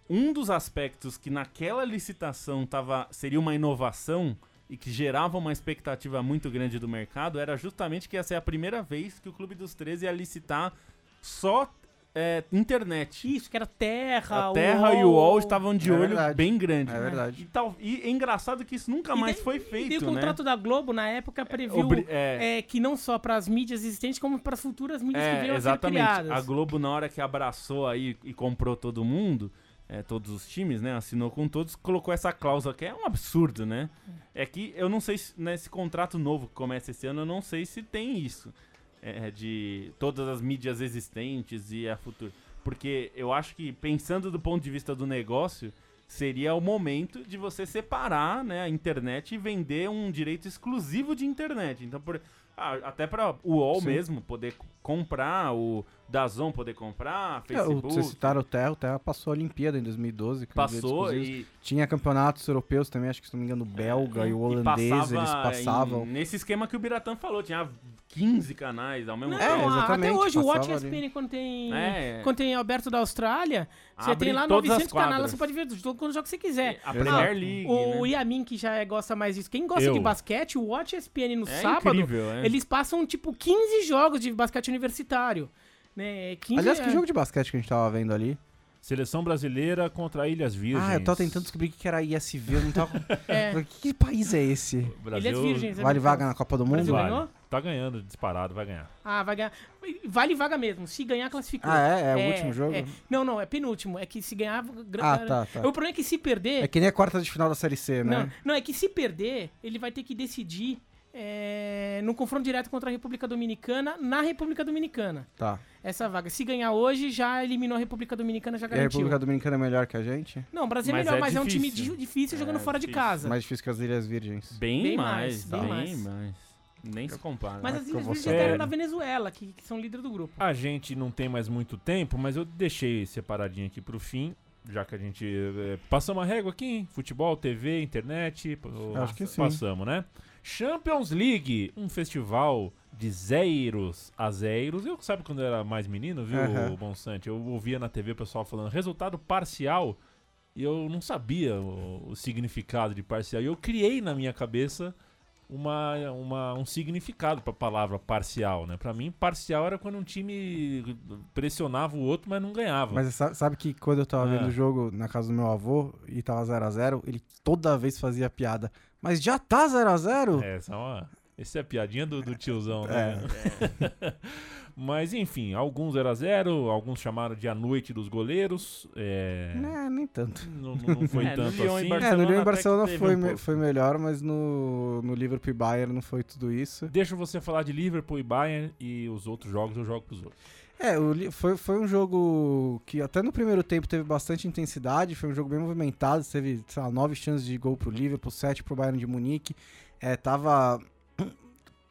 um dos aspectos que naquela licitação tava, seria uma inovação e que gerava uma expectativa muito grande do mercado era justamente que ia ser a primeira vez que o Clube dos 13 ia licitar só é, internet. Isso, que era Terra, A Terra e o UOL estavam de É olho verdade. bem grande. É verdade. E, tal, e é engraçado que isso nunca E mais daí- foi E feito, o né? contrato da Globo, na época, previu Obri- é, é, que não só para as mídias existentes, como para as futuras mídias que é, venham a ser exatamente. criadas. A Globo, na hora que abraçou aí e comprou todo mundo, é, todos os times, né? Assinou com todos, colocou essa cláusula que é um absurdo, né? É que eu não sei se nesse contrato novo que começa esse ano, eu não sei se tem isso. é, de todas as mídias existentes e a futura. Porque eu acho que, pensando do ponto de vista do negócio, seria o momento de você separar né, a internet e vender um direito exclusivo de internet. Então, por, ah, até para o UOL Sim. mesmo poder comprar, o Dazon poder comprar, É, o- Facebook. Vocês citaram o Terra, o Terra passou a Olimpíada em 2012. com direitos Passou e, Tinha campeonatos europeus também, acho que se não me engano, o belga e o e holandês, passava eles passavam. em- nesse esquema que o Biratã falou, tinha 15 canais ao mesmo Não, É, tempo. a- até hoje o Watch ESPN, quando tem, É. quando tem Alberto da Austrália, você Abre tem lá todas as 900 canais, você pode ver do jogo quando jogo que você quiser. A. Premier League, O né? Yamin, que já é- gosta mais disso, quem gosta Eu. de basquete, o Watch ESPN no É sábado, incrível, é. eles passam tipo 15 jogos de basquete universitário. Né? 15, Aliás, que é- jogo de basquete que a gente tava vendo ali? Seleção brasileira contra Ilhas Virgens. Ah, eu tava tentando descobrir o que era ISV, eu não tava... É. que país é esse? Brasil, Ilhas Virgens. é Vale vaga na Copa do O Mundo? Brasil Vale. Tá ganhando disparado, vai ganhar. Ah, vai ganhar. Vale vaga mesmo. Se ganhar, classificou. Ah, é? É o último jogo? é. Não, não, é penúltimo. É que se ganhar. Ah, tá, tá. O problema é que se perder. É que nem a quarta de final da Série C, Não, né? não, é que se perder, ele vai ter que decidir é, no confronto direto contra a República Dominicana, na República Dominicana. Tá. Essa vaga. Se ganhar hoje, já eliminou a República Dominicana, já E a garantiu. República Dominicana é melhor que a gente? Não, o Brasil é Mas melhor, é mas é um time difícil. di- difícil jogando É fora de difícil. casa. Mais difícil que as Ilhas Virgens. Bem, Bem mais, mais, bem bem mais. Nem se compara. Mas né? as Ilhas Virgens ganharam da Venezuela, que, que são líder do grupo. A gente não tem mais muito tempo, mas eu deixei separadinho aqui pro fim, já que a gente eh, passamos a régua aqui, hein? Futebol, TV, internet, Acho que sim. passamos, né? Champions League, um festival de zeiros a zeiros. Eu sabe quando eu era mais menino, viu, Aham. Bonsante? Eu ouvia na TV o pessoal falando resultado parcial e eu não sabia o, o significado de parcial. E eu criei na minha cabeça uma, uma, um significado para a palavra parcial, né? Para mim, parcial era quando um time pressionava o outro, mas não ganhava. Mas sa- sabe que quando eu tava Ah. vendo o jogo na casa do meu avô e tava 0x0, ele toda vez fazia piada. Mas já tá 0x0? É, essa é uma, essa é a piadinha do, do tiozão, É. Mas enfim, alguns 0 a 0 alguns chamaram de a noite dos goleiros. É, Né, nem tanto. não, não- não foi É, no tanto e assim. Barcelona É, no Lyon e Barcelona foi, um me- foi melhor, mas no, no Liverpool e Bayern não foi tudo isso. Deixa você falar de Liverpool e Bayern e os outros jogos eu jogo pros outros. É, o foi, foi um jogo que até no primeiro tempo teve bastante intensidade, foi um jogo bem movimentado, teve, sei lá, nove chances de gol pro Liverpool, sete pro Bayern de Munique. É, tava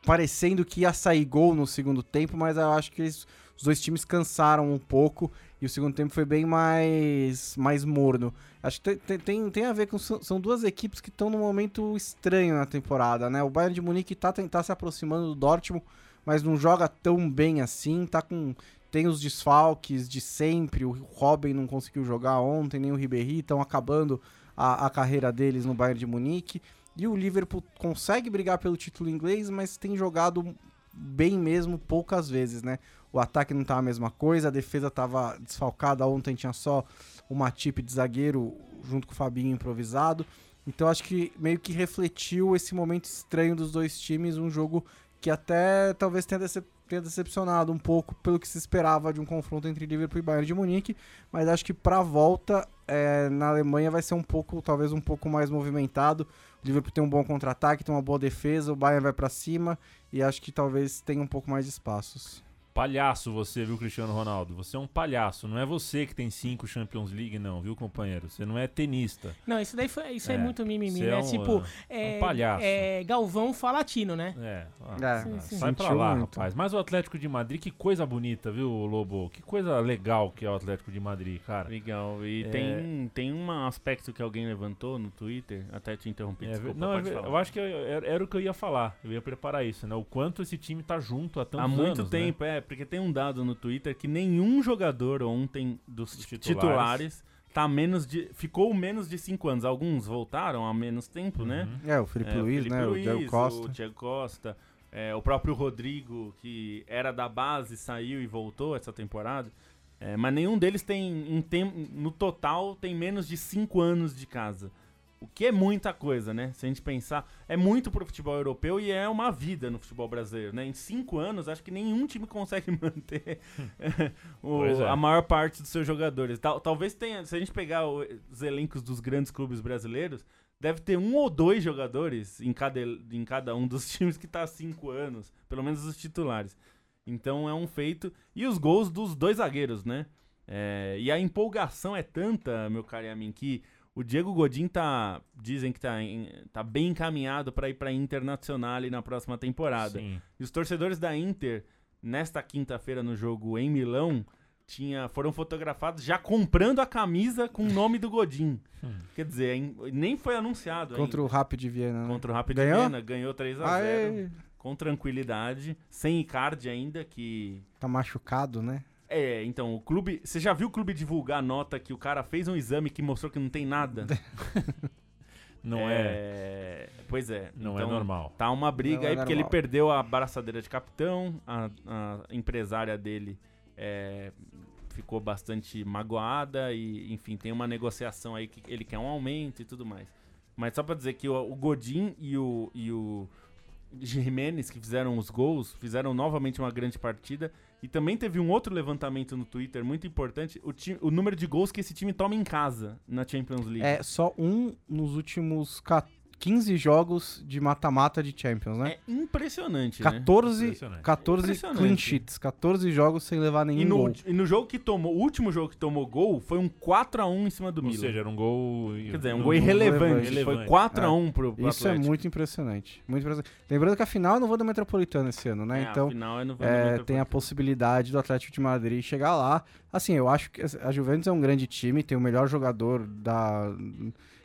parecendo que ia sair gol no segundo tempo, mas eu acho que eles- os dois times cansaram um pouco e o segundo tempo foi bem mais, mais morno. Acho que tem, tem- tem, a ver com. São duas equipes que estão num momento estranho na temporada, né? O Bayern de Munique tá, tá se aproximando do Dortmund, mas não joga tão bem assim, tá com. Tem os desfalques de sempre, o Robin não conseguiu jogar ontem, nem o Ribéry, estão acabando a, a carreira deles no Bayern de Munique. E o Liverpool consegue brigar pelo título inglês, mas tem jogado bem mesmo poucas vezes, né? O ataque não tá a mesma coisa, a defesa tava desfalcada, ontem tinha só uma tip de zagueiro junto com o Fabinho improvisado. Então acho que meio que refletiu esse momento estranho dos dois times, um jogo que até talvez tenha, decep- tenha decepcionado um pouco pelo que se esperava de um confronto entre Liverpool e Bayern de Munique, mas acho que pra volta é, na Alemanha vai ser um pouco, talvez um pouco mais movimentado. O Liverpool tem um bom contra-ataque, tem uma boa defesa, o Bayern vai pra cima e acho que talvez tenha um pouco mais de espaços. Palhaço você, viu, Cristiano Ronaldo? Você é um palhaço. Não é você que tem cinco Champions League, não, viu, companheiro? Você não é tenista. Não, isso daí foi, isso é, É, muito mimimi, você né? é um, tipo, é, um palhaço. é, Galvão falatino, né? É, ah, É, Sim, sim. sai pra lá, muito. rapaz. Mas o Atlético de Madrid, que coisa bonita, viu, Lobo? Que coisa legal que é o Atlético de Madrid, cara. Legal. E É. tem, tem um aspecto que alguém levantou no Twitter, até te interrompi, É, desculpa, não, falar. eu acho que eu- era, era o que eu ia falar. Eu ia preparar isso, né? O quanto esse time tá junto há tantos Há muito anos, né? tempo, é, porque tem um dado no Twitter que nenhum jogador ontem dos Dos titulares, titulares. tá menos de. ficou menos de 5 anos. Alguns voltaram há menos tempo, né? Uhum. É, o Felipe É, Luiz, Felipe né? Luiz, o Diego Costa. O Diego Costa, é, o próprio Rodrigo, que era da base, saiu e voltou essa temporada. É, mas nenhum deles tem, em tem, no total, tem menos de 5 anos de casa. O que é muita coisa, né? Se a gente pensar, é muito pro futebol europeu e é uma vida no futebol brasileiro, né? Em cinco anos, acho que nenhum time consegue manter o- Pois é. a maior parte dos seus jogadores. Tal- talvez tenha, se a gente pegar o- os elencos dos grandes clubes brasileiros, deve ter um ou dois jogadores em cada, em cada um dos times que tá há cinco anos, pelo menos os titulares. Então é um feito. E os gols dos dois zagueiros, né? É, e a empolgação é tanta, meu caro Yamin, que o Diego Godin tá. Dizem que tá, em- tá bem encaminhado para ir pra Internacional na próxima temporada. Sim. E os torcedores da Inter, nesta quinta-feira no jogo em Milão, tinha, foram fotografados já comprando a camisa com o nome do Godin. Hum. Quer dizer, em- nem foi anunciado Contra ainda. o Rapid de Viena, né? Contra o Rapid Ganhou? Viena, ganhou 3 a 0 Aê, com tranquilidade, sem Icardi ainda, que tá machucado, né? É, então, o clube. Você já viu o clube divulgar a nota que o cara fez um exame que mostrou que não tem nada? Não é, Pois é. não é então, normal. Tá uma briga Não é aí, porque ele normal. perdeu a braçadeira de capitão, a, a empresária dele é, ficou bastante magoada e, enfim, tem uma negociação aí que ele quer um aumento e tudo mais. Mas só pra dizer que o, o Godin e o, e o, Jimenez, que fizeram os gols, fizeram novamente uma grande partida. E também teve um outro levantamento no Twitter muito importante: o, ti- o número de gols que esse time toma em casa na Champions League. É só um nos últimos ca- 15 jogos de mata-mata de Champions, né? É impressionante, né? 14, Impressionante. 14 Impressionante. clean sheets, 14 jogos sem levar nenhum E no, gol. e no jogo que tomou, o último jogo que tomou gol foi um 4x1 em cima do Ou Milan. seja, era um gol. Quer dizer, um não- gol irrelevante. relevante. Foi 4x1 pro, pro Isso é Atlético. muito impressionante, muito impressionante. Lembrando que a final eu não vou da Metropolitana esse ano, né? É, então, afinal, é no é, Metropolitano. tem a possibilidade do Atlético de Madrid chegar lá. Assim, eu acho que a Juventus é um grande time, tem o melhor jogador da.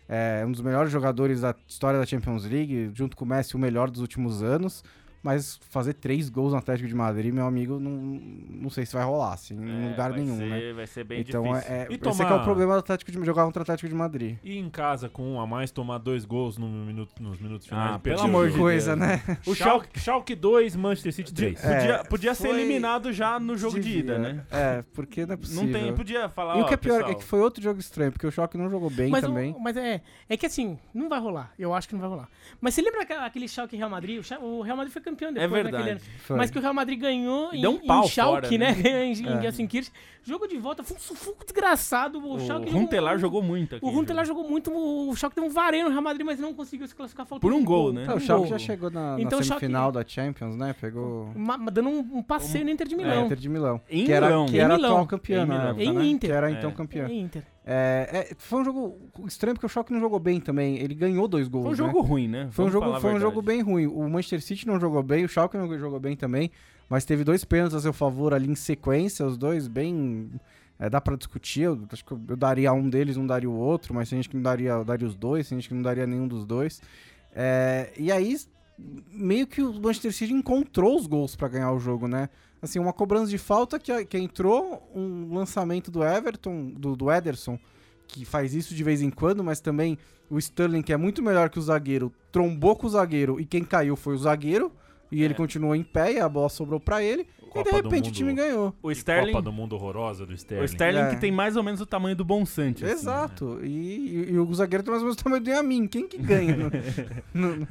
É um dos melhores jogadores da história da Champions League, junto com o Messi, o melhor dos últimos anos. Mas fazer três gols no Atlético de Madrid, meu amigo, não, não sei se vai rolar, assim, em É, lugar vai nenhum, ser, né? Vai ser bem Então, difícil. é, E esse é que é tomar- o problema do Atlético de jogar contra o Atlético de Madrid. E em casa, com um a mais, tomar dois gols no minuto, nos minutos finais Ah, pelo o amor de Coisa, Deus. né? O Schalke, Schalke 2, Manchester City 3. É, Podia, podia ser eliminado já no jogo de Devia. ida, né? É, porque não é possível. Não tem, podia falar, E o ó, que é pior é pessoal, que foi outro jogo estranho, porque o Choque não jogou bem mas, o- também. mas é, é que assim, não vai rolar. Eu acho que não vai rolar. Mas você lembra aquele Schalke Real Madrid? O, o Real Madrid foi campeão É depois naquele verdade. ano. Foi. Mas que o Real Madrid ganhou em, Deu um em pau Schalke, fora, né? né? em em É. Gelsenkirchen. Jogo de volta, foi um sufoco desgraçado. O, O Schalke Runtelar jogou muito aqui. O Runtelar jogou muito, o Schalke deu um vareio no Real Madrid, mas não conseguiu se classificar Por um um gol, né? É, o Um Schalke gol. já chegou na, na Então o Schalke- semifinal da Champions, né? Pegou Ma- ma- dando um, um passeio no Inter de é, Milão. Inter de Milão. Em que era, Milão. que Em era Milão. atual campeão Em na Milão. época, Em né? Inter. Que era É. então campeão. Em Inter. É, é, foi um jogo estranho porque o Schalke não jogou bem também. Ele ganhou dois gols, Foi um né? jogo ruim, né? Foi um jogo, foi um jogo bem ruim. O Manchester City não jogou bem, o Schalke não jogou bem também, mas teve dois pênaltis a seu favor ali em sequência, os dois bem é, dá pra discutir. Eu acho que eu, eu daria um deles, não daria o outro, mas tem gente que não daria, eu daria os dois, tem gente que não daria nenhum dos dois. É, e aí meio que o Manchester City encontrou os gols pra ganhar o jogo, né? Assim, uma cobrança de falta que, que entrou, um lançamento do Everton, do, do Ederson, que faz isso de vez em quando, mas também o Sterling, que é muito melhor que o zagueiro, trombou com o zagueiro e quem caiu foi o zagueiro. E ele É. continuou em pé e a bola sobrou pra ele. Copa e de do repente o Mundo. time ganhou. O Sterling, Copa do Mundo horrorosa do Sterling. o Sterling É. que tem mais ou menos o tamanho do Bonsante. assim, Exato. E, e- e o zagueiro tem mais ou menos o tamanho do Yamin. Quem que ganha no, no-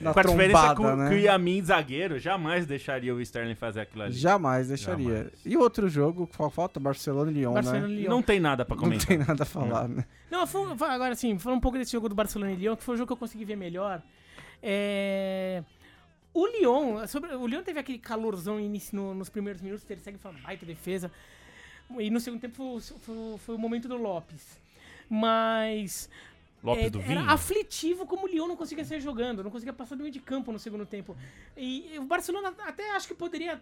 na Com a diferença que, o- né? que o Yamin, zagueiro, jamais deixaria o Sterling fazer aquilo ali. Jamais deixaria. Jamais. E outro jogo, qual falta? Barcelona e Lyon, Barcelona né? Lyon. Não tem nada pra Não comentar. tem nada a falar, né? Não, foi- foi- agora sim, falando um pouco desse jogo do Barcelona e Lyon, que foi o jogo que eu consegui ver melhor. É, O Lyon, sobre... o Lyon teve aquele calorzão no início, no- nos primeiros minutos, ele segue foi uma baita defesa. E no segundo tempo foi, foi- foi o momento do Lopes. Mas Lopes é, do Vinho. era aflitivo como o Lyon não conseguia sair jogando, não conseguia passar do meio de campo no segundo tempo. E o Barcelona até acho que poderia,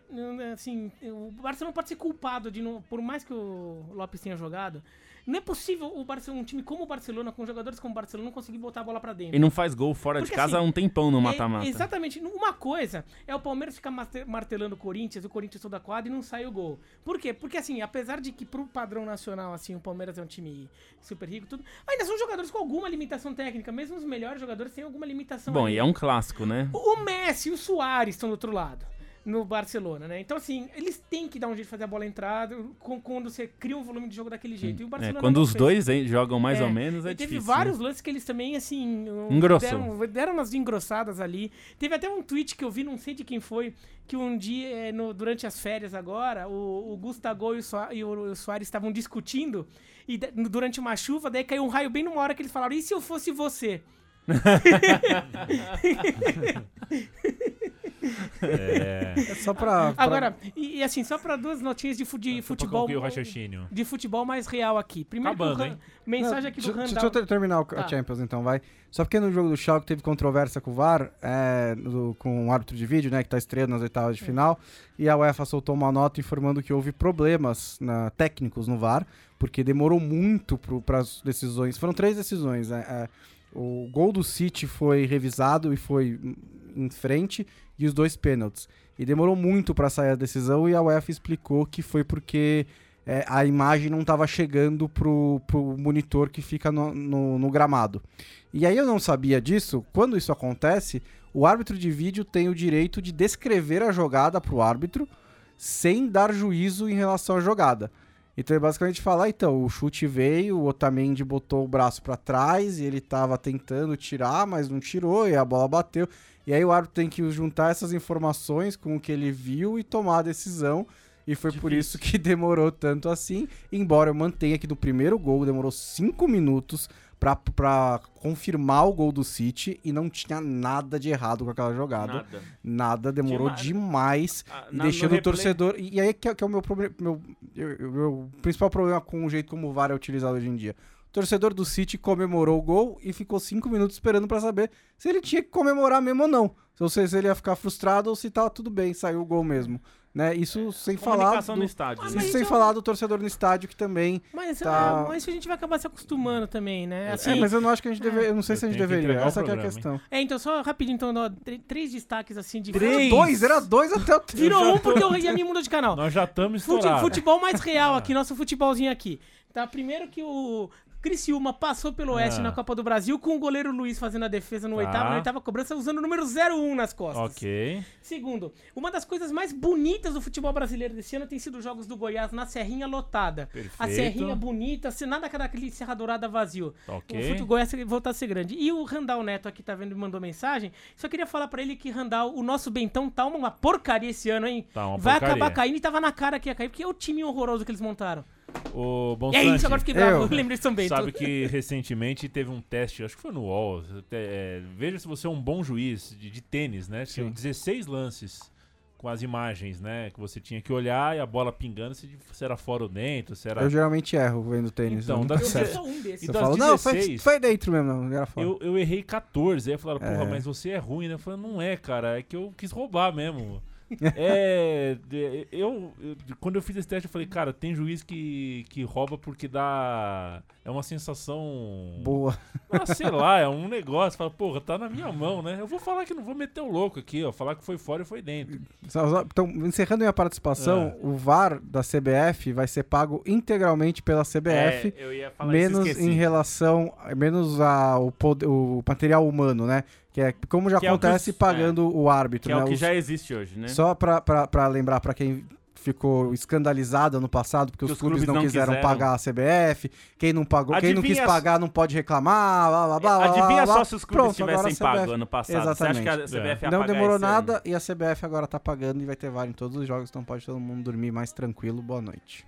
assim, o Barcelona pode ser culpado de não, por mais que o Lopes tenha jogado, não é possível o Barcelona, um time como o Barcelona, com jogadores como o Barcelona, não conseguir botar a bola pra dentro. E não faz gol fora Porque, de casa há assim, um tempão no É, mata-mata. exatamente. Uma coisa é o Palmeiras ficar marte- martelando o Corinthians, o Corinthians toda quadra e não sai o gol. Por quê? Porque, assim, apesar de que pro padrão nacional, assim, o Palmeiras é um time super rico, tudo, ainda são jogadores com alguma limitação técnica. Mesmo os melhores jogadores têm alguma limitação Bom, aí. e é um clássico, né? O Messi e o Soares estão do outro lado. No Barcelona, né? Então, assim, eles têm que dar um jeito de fazer a bola entrar com- quando você cria um volume de jogo daquele jeito. E o É, Barcelona quando os fez. dois hein, jogam mais É, ou menos, é teve difícil. vários né? lances que eles também, assim. Engrossou. Deram, deram umas engrossadas ali. Teve até um tweet que eu vi, não sei de quem foi, que um dia, eh, no- durante as férias agora, o, o Gustavo e o, Soa- e o- o Soares estavam discutindo. E durante uma chuva, daí caiu um raio bem numa hora que eles falaram: e se eu fosse você? É. É só pra. pra- Agora, e, e assim, só para duas notinhas de, fu- de pra futebol. o raciocínio. De futebol mais real aqui. Primeiro, Acabando, hein? mensagem Não, aqui deixa, do deixa Randall. eu ter- terminar o Tá. Champions então, vai. Só porque no jogo do Schalke teve controvérsia com o VAR, é, do- com o árbitro de vídeo, né, que tá estreando nas oitavas de final, e a UEFA soltou uma nota informando que houve problemas na- técnicos no VAR, porque demorou muito para as decisões. Foram três decisões, né? é, o gol do City foi revisado e foi em frente, e os dois pênaltis. E demorou muito para sair a decisão, e a UEFA explicou que foi porque é, a imagem não estava chegando pro, pro monitor que fica no, no- no gramado. E aí eu não sabia disso. Quando isso acontece, o árbitro de vídeo tem o direito de descrever a jogada pro árbitro sem dar juízo em relação à jogada. Então ele basicamente fala, ah, então, o chute veio, o Otamendi botou o braço pra trás e ele tava tentando tirar, mas não tirou e a bola bateu. E aí o árbitro tem que juntar essas informações com o que ele viu e tomar a decisão. E foi por Difícil. isso que demorou tanto assim. Embora eu mantenha que do primeiro gol demorou cinco minutos pra, pra confirmar o gol do City e não tinha nada de errado com aquela jogada. Nada, Nada. demorou Dema- demais. Ah, E deixando o torcedor. E aí que é, que é o meu problema. Meu, eu- eu- meu principal problema com o jeito como o VAR é utilizado hoje em dia. O torcedor do City comemorou o gol e ficou cinco minutos esperando pra saber se ele tinha que comemorar mesmo ou não. Ou seja, se ele ia ficar frustrado ou se tava tudo bem, saiu o gol mesmo. Né? Isso sem falar. Do, no estádio. Ah, né? mas isso sem falar do torcedor no estádio que também. Mas, Tá. é, mas isso a gente vai acabar se acostumando também, né? Assim, é, mas eu não acho que a gente deveria. Eu não sei Eu se a gente deveria. o Essa que é a programa, questão. É, então, só rapidinho, então, ó, três destaques assim de. Três? Dois, era dois até o Virou um porque eu ia me mudou de canal. Nós já estamos estourados. futebol mais real aqui, nosso futebolzinho aqui. Tá, primeiro que o Criciúma passou pelo Oeste Ah. na Copa do Brasil com o goleiro Luiz fazendo a defesa no Tá. oitavo, na oitava cobrança, usando o número 01 nas costas. Ok. Segundo, uma das coisas mais bonitas do futebol brasileiro desse ano tem sido os jogos do Goiás na Serrinha lotada. Perfeito. A Serrinha bonita, sem nada daquele Serra Dourada vazio. Ok. O futebol Goiás voltar a ser grande. E o Randall Neto aqui tá vendo e mandou mensagem. Só queria falar pra ele que Randall, o nosso Bentão tá uma porcaria esse ano, hein? Tá uma Vai porcaria. acabar caindo e tava na cara que ia cair, porque é o time horroroso que eles montaram. O E é isso, agora fiquei bravo. eu- lembrei de São Bento. sabe que recentemente teve um teste, acho que foi no UOL. é, veja se você é um bom juiz de, de tênis, né? Tinha Sim. 16 lances com as imagens, né? Que você tinha que olhar e a bola pingando se, se era fora ou dentro, se era. Eu geralmente erro vendo tênis. Então, não dá dá certo. só um desses. E Eu das falo, não, foi, 16, foi dentro mesmo, não, era fora. Eu, eu errei 14. Aí falaram, porra, É. mas você é ruim, né? Eu falei, não é, cara. É que eu quis roubar mesmo. é. Eu, eu- Quando eu fiz esse teste, eu falei, cara, tem juiz que, que rouba porque dá. É uma sensação. Boa. Ah, sei lá, é um negócio. Fala, porra, tá na minha mão, né? Eu vou falar que não vou meter o louco aqui, ó. Falar que foi fora e foi dentro. Então, encerrando minha participação, É. o VAR da CBF vai ser pago integralmente pela CBF, É, eu ia falar isso, menos em relação, menos ao o material humano, né? Que é como já Que é o que acontece os- pagando o árbitro, Que é né? o que Os- já existe hoje, né? Só pra lembrar pra quem ficou escandalizado ano passado porque Que os, os clubes, clubes não não quiseram quiseram. pagar a CBF, quem não pagou, quem não quis Adivinha- pagar não pode reclamar, blá, blá, blá, blá, Adivinha blá, só blá. se os clubes Pronto, tivessem CBF pago ano passado. Você acha que a Exatamente. Ia Não demorou esse ano? nada e a CBF agora tá pagando e vai ter VAR em todos os jogos, então pode todo mundo dormir mais tranquilo. Boa noite.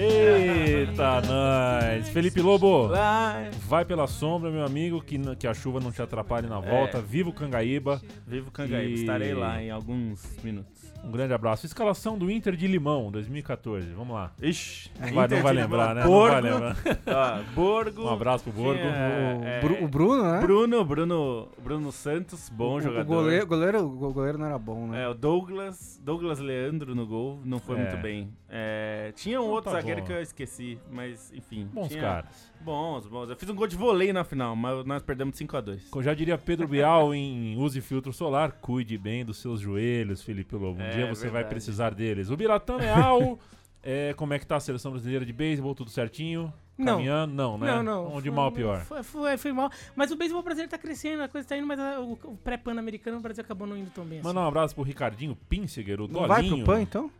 Eita, nós. Felipe Lobo. Vai. Vai pela sombra, meu amigo, que, que a chuva não te atrapalhe na volta. Viva o Cangaíba. Viva o Cangaíba. E- Estarei lá em alguns minutos. Um grande abraço. Escalação do Inter de Limão, 2014. Vamos lá. Ixi. Não vai, não vai lembrar, né? Não Borgo. vai lembrar. Ó, Borgo. Um abraço pro Borgo. Tinha- o, é, o Bruno, né? Bruno, Bruno, Bruno Santos, bom o, jogador. O goleiro, goleiro, o goleiro não era bom, né? É, o Douglas, Douglas Leandro no gol, não foi É. muito bem. É, tinha um Não, outro tá zagueiro bom. que eu esqueci, mas enfim. Bons tinha- caras. Bons, bons. Eu fiz um gol de vôlei na final, mas nós perdemos 5x2. Como já diria Pedro Bial em Use Filtro Solar, cuide bem dos seus joelhos, Felipe Lobo. Um É, dia você vai verdade. precisar deles. O Biratã Leal, é, como é que tá a seleção brasileira de beisebol? Tudo certinho? Não. Caminhando? Não, né? Não, não. Vamos de foi- mal pior. Foi, foi, foi mal. Mas o beisebol brasileiro tá crescendo, a coisa tá indo, mas a- o, o pré-pan-americano o Brasil acabou não indo tão bem assim. Mandar um abraço pro Ricardinho Pinseger, o Não vai Dolinho. pro PAN, então?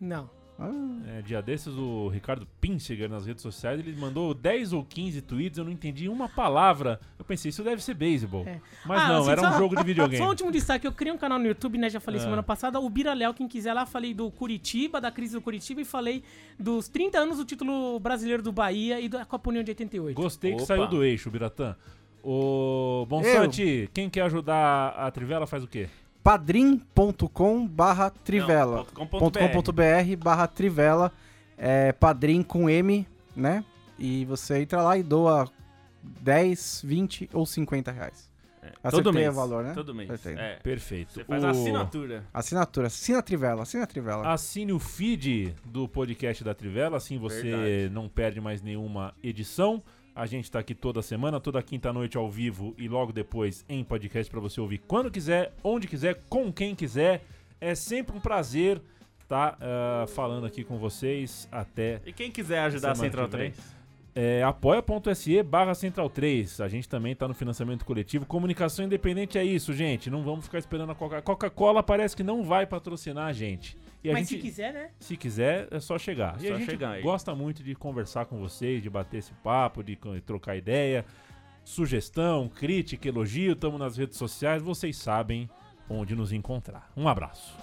Não. Ah, É, dia desses, o Ricardo Pinseger nas redes sociais, ele mandou 10 ou 15 tweets, eu não entendi uma palavra. Eu pensei, isso deve ser beisebol. É. Mas Ah, não, assim, era um só- jogo de videogame. Só um último destaque, eu criei um canal no YouTube, né? Já falei Ah. semana passada. O Bira Léo, quem quiser lá, falei do Curitiba, da crise do Curitiba e falei dos 30 anos do título brasileiro do Bahia e da Copa União de 88. Gostei que Opa. saiu do eixo, Biratã. Ô, Bonsante, quem quer ajudar a Trivela faz o quê? padrim.com barra trivela. .com.br barra trivela. É padrim com M, né? E você entra lá e doa 10, 20 ou 50 reais. É, todo mês. o valor, né? Todo mês. É. Perfeito. Você faz O- a assinatura. Assinatura. Assina a trivela, assina a trivela. Assine o feed do podcast da Trivela, assim você Verdade. não perde mais nenhuma edição. A gente tá aqui toda semana, toda quinta-noite ao vivo e logo depois em podcast pra você ouvir quando quiser, onde quiser, com quem quiser. É sempre um prazer estar falando aqui com vocês. Até E quem quiser ajudar a Central que vem. 3? é, apoia.se barra Central 3. A gente também tá no financiamento coletivo. Comunicação independente é isso, gente. Não vamos ficar esperando a Coca- Coca-Cola. parece que não vai patrocinar a gente. E a Mas gente, se quiser, né? se quiser, é só chegar. e Só a gente chegar aí. gosta muito de conversar com vocês, de bater esse papo, de trocar ideia. Sugestão, crítica, elogio, estamos nas redes sociais, vocês sabem onde nos encontrar. Um abraço.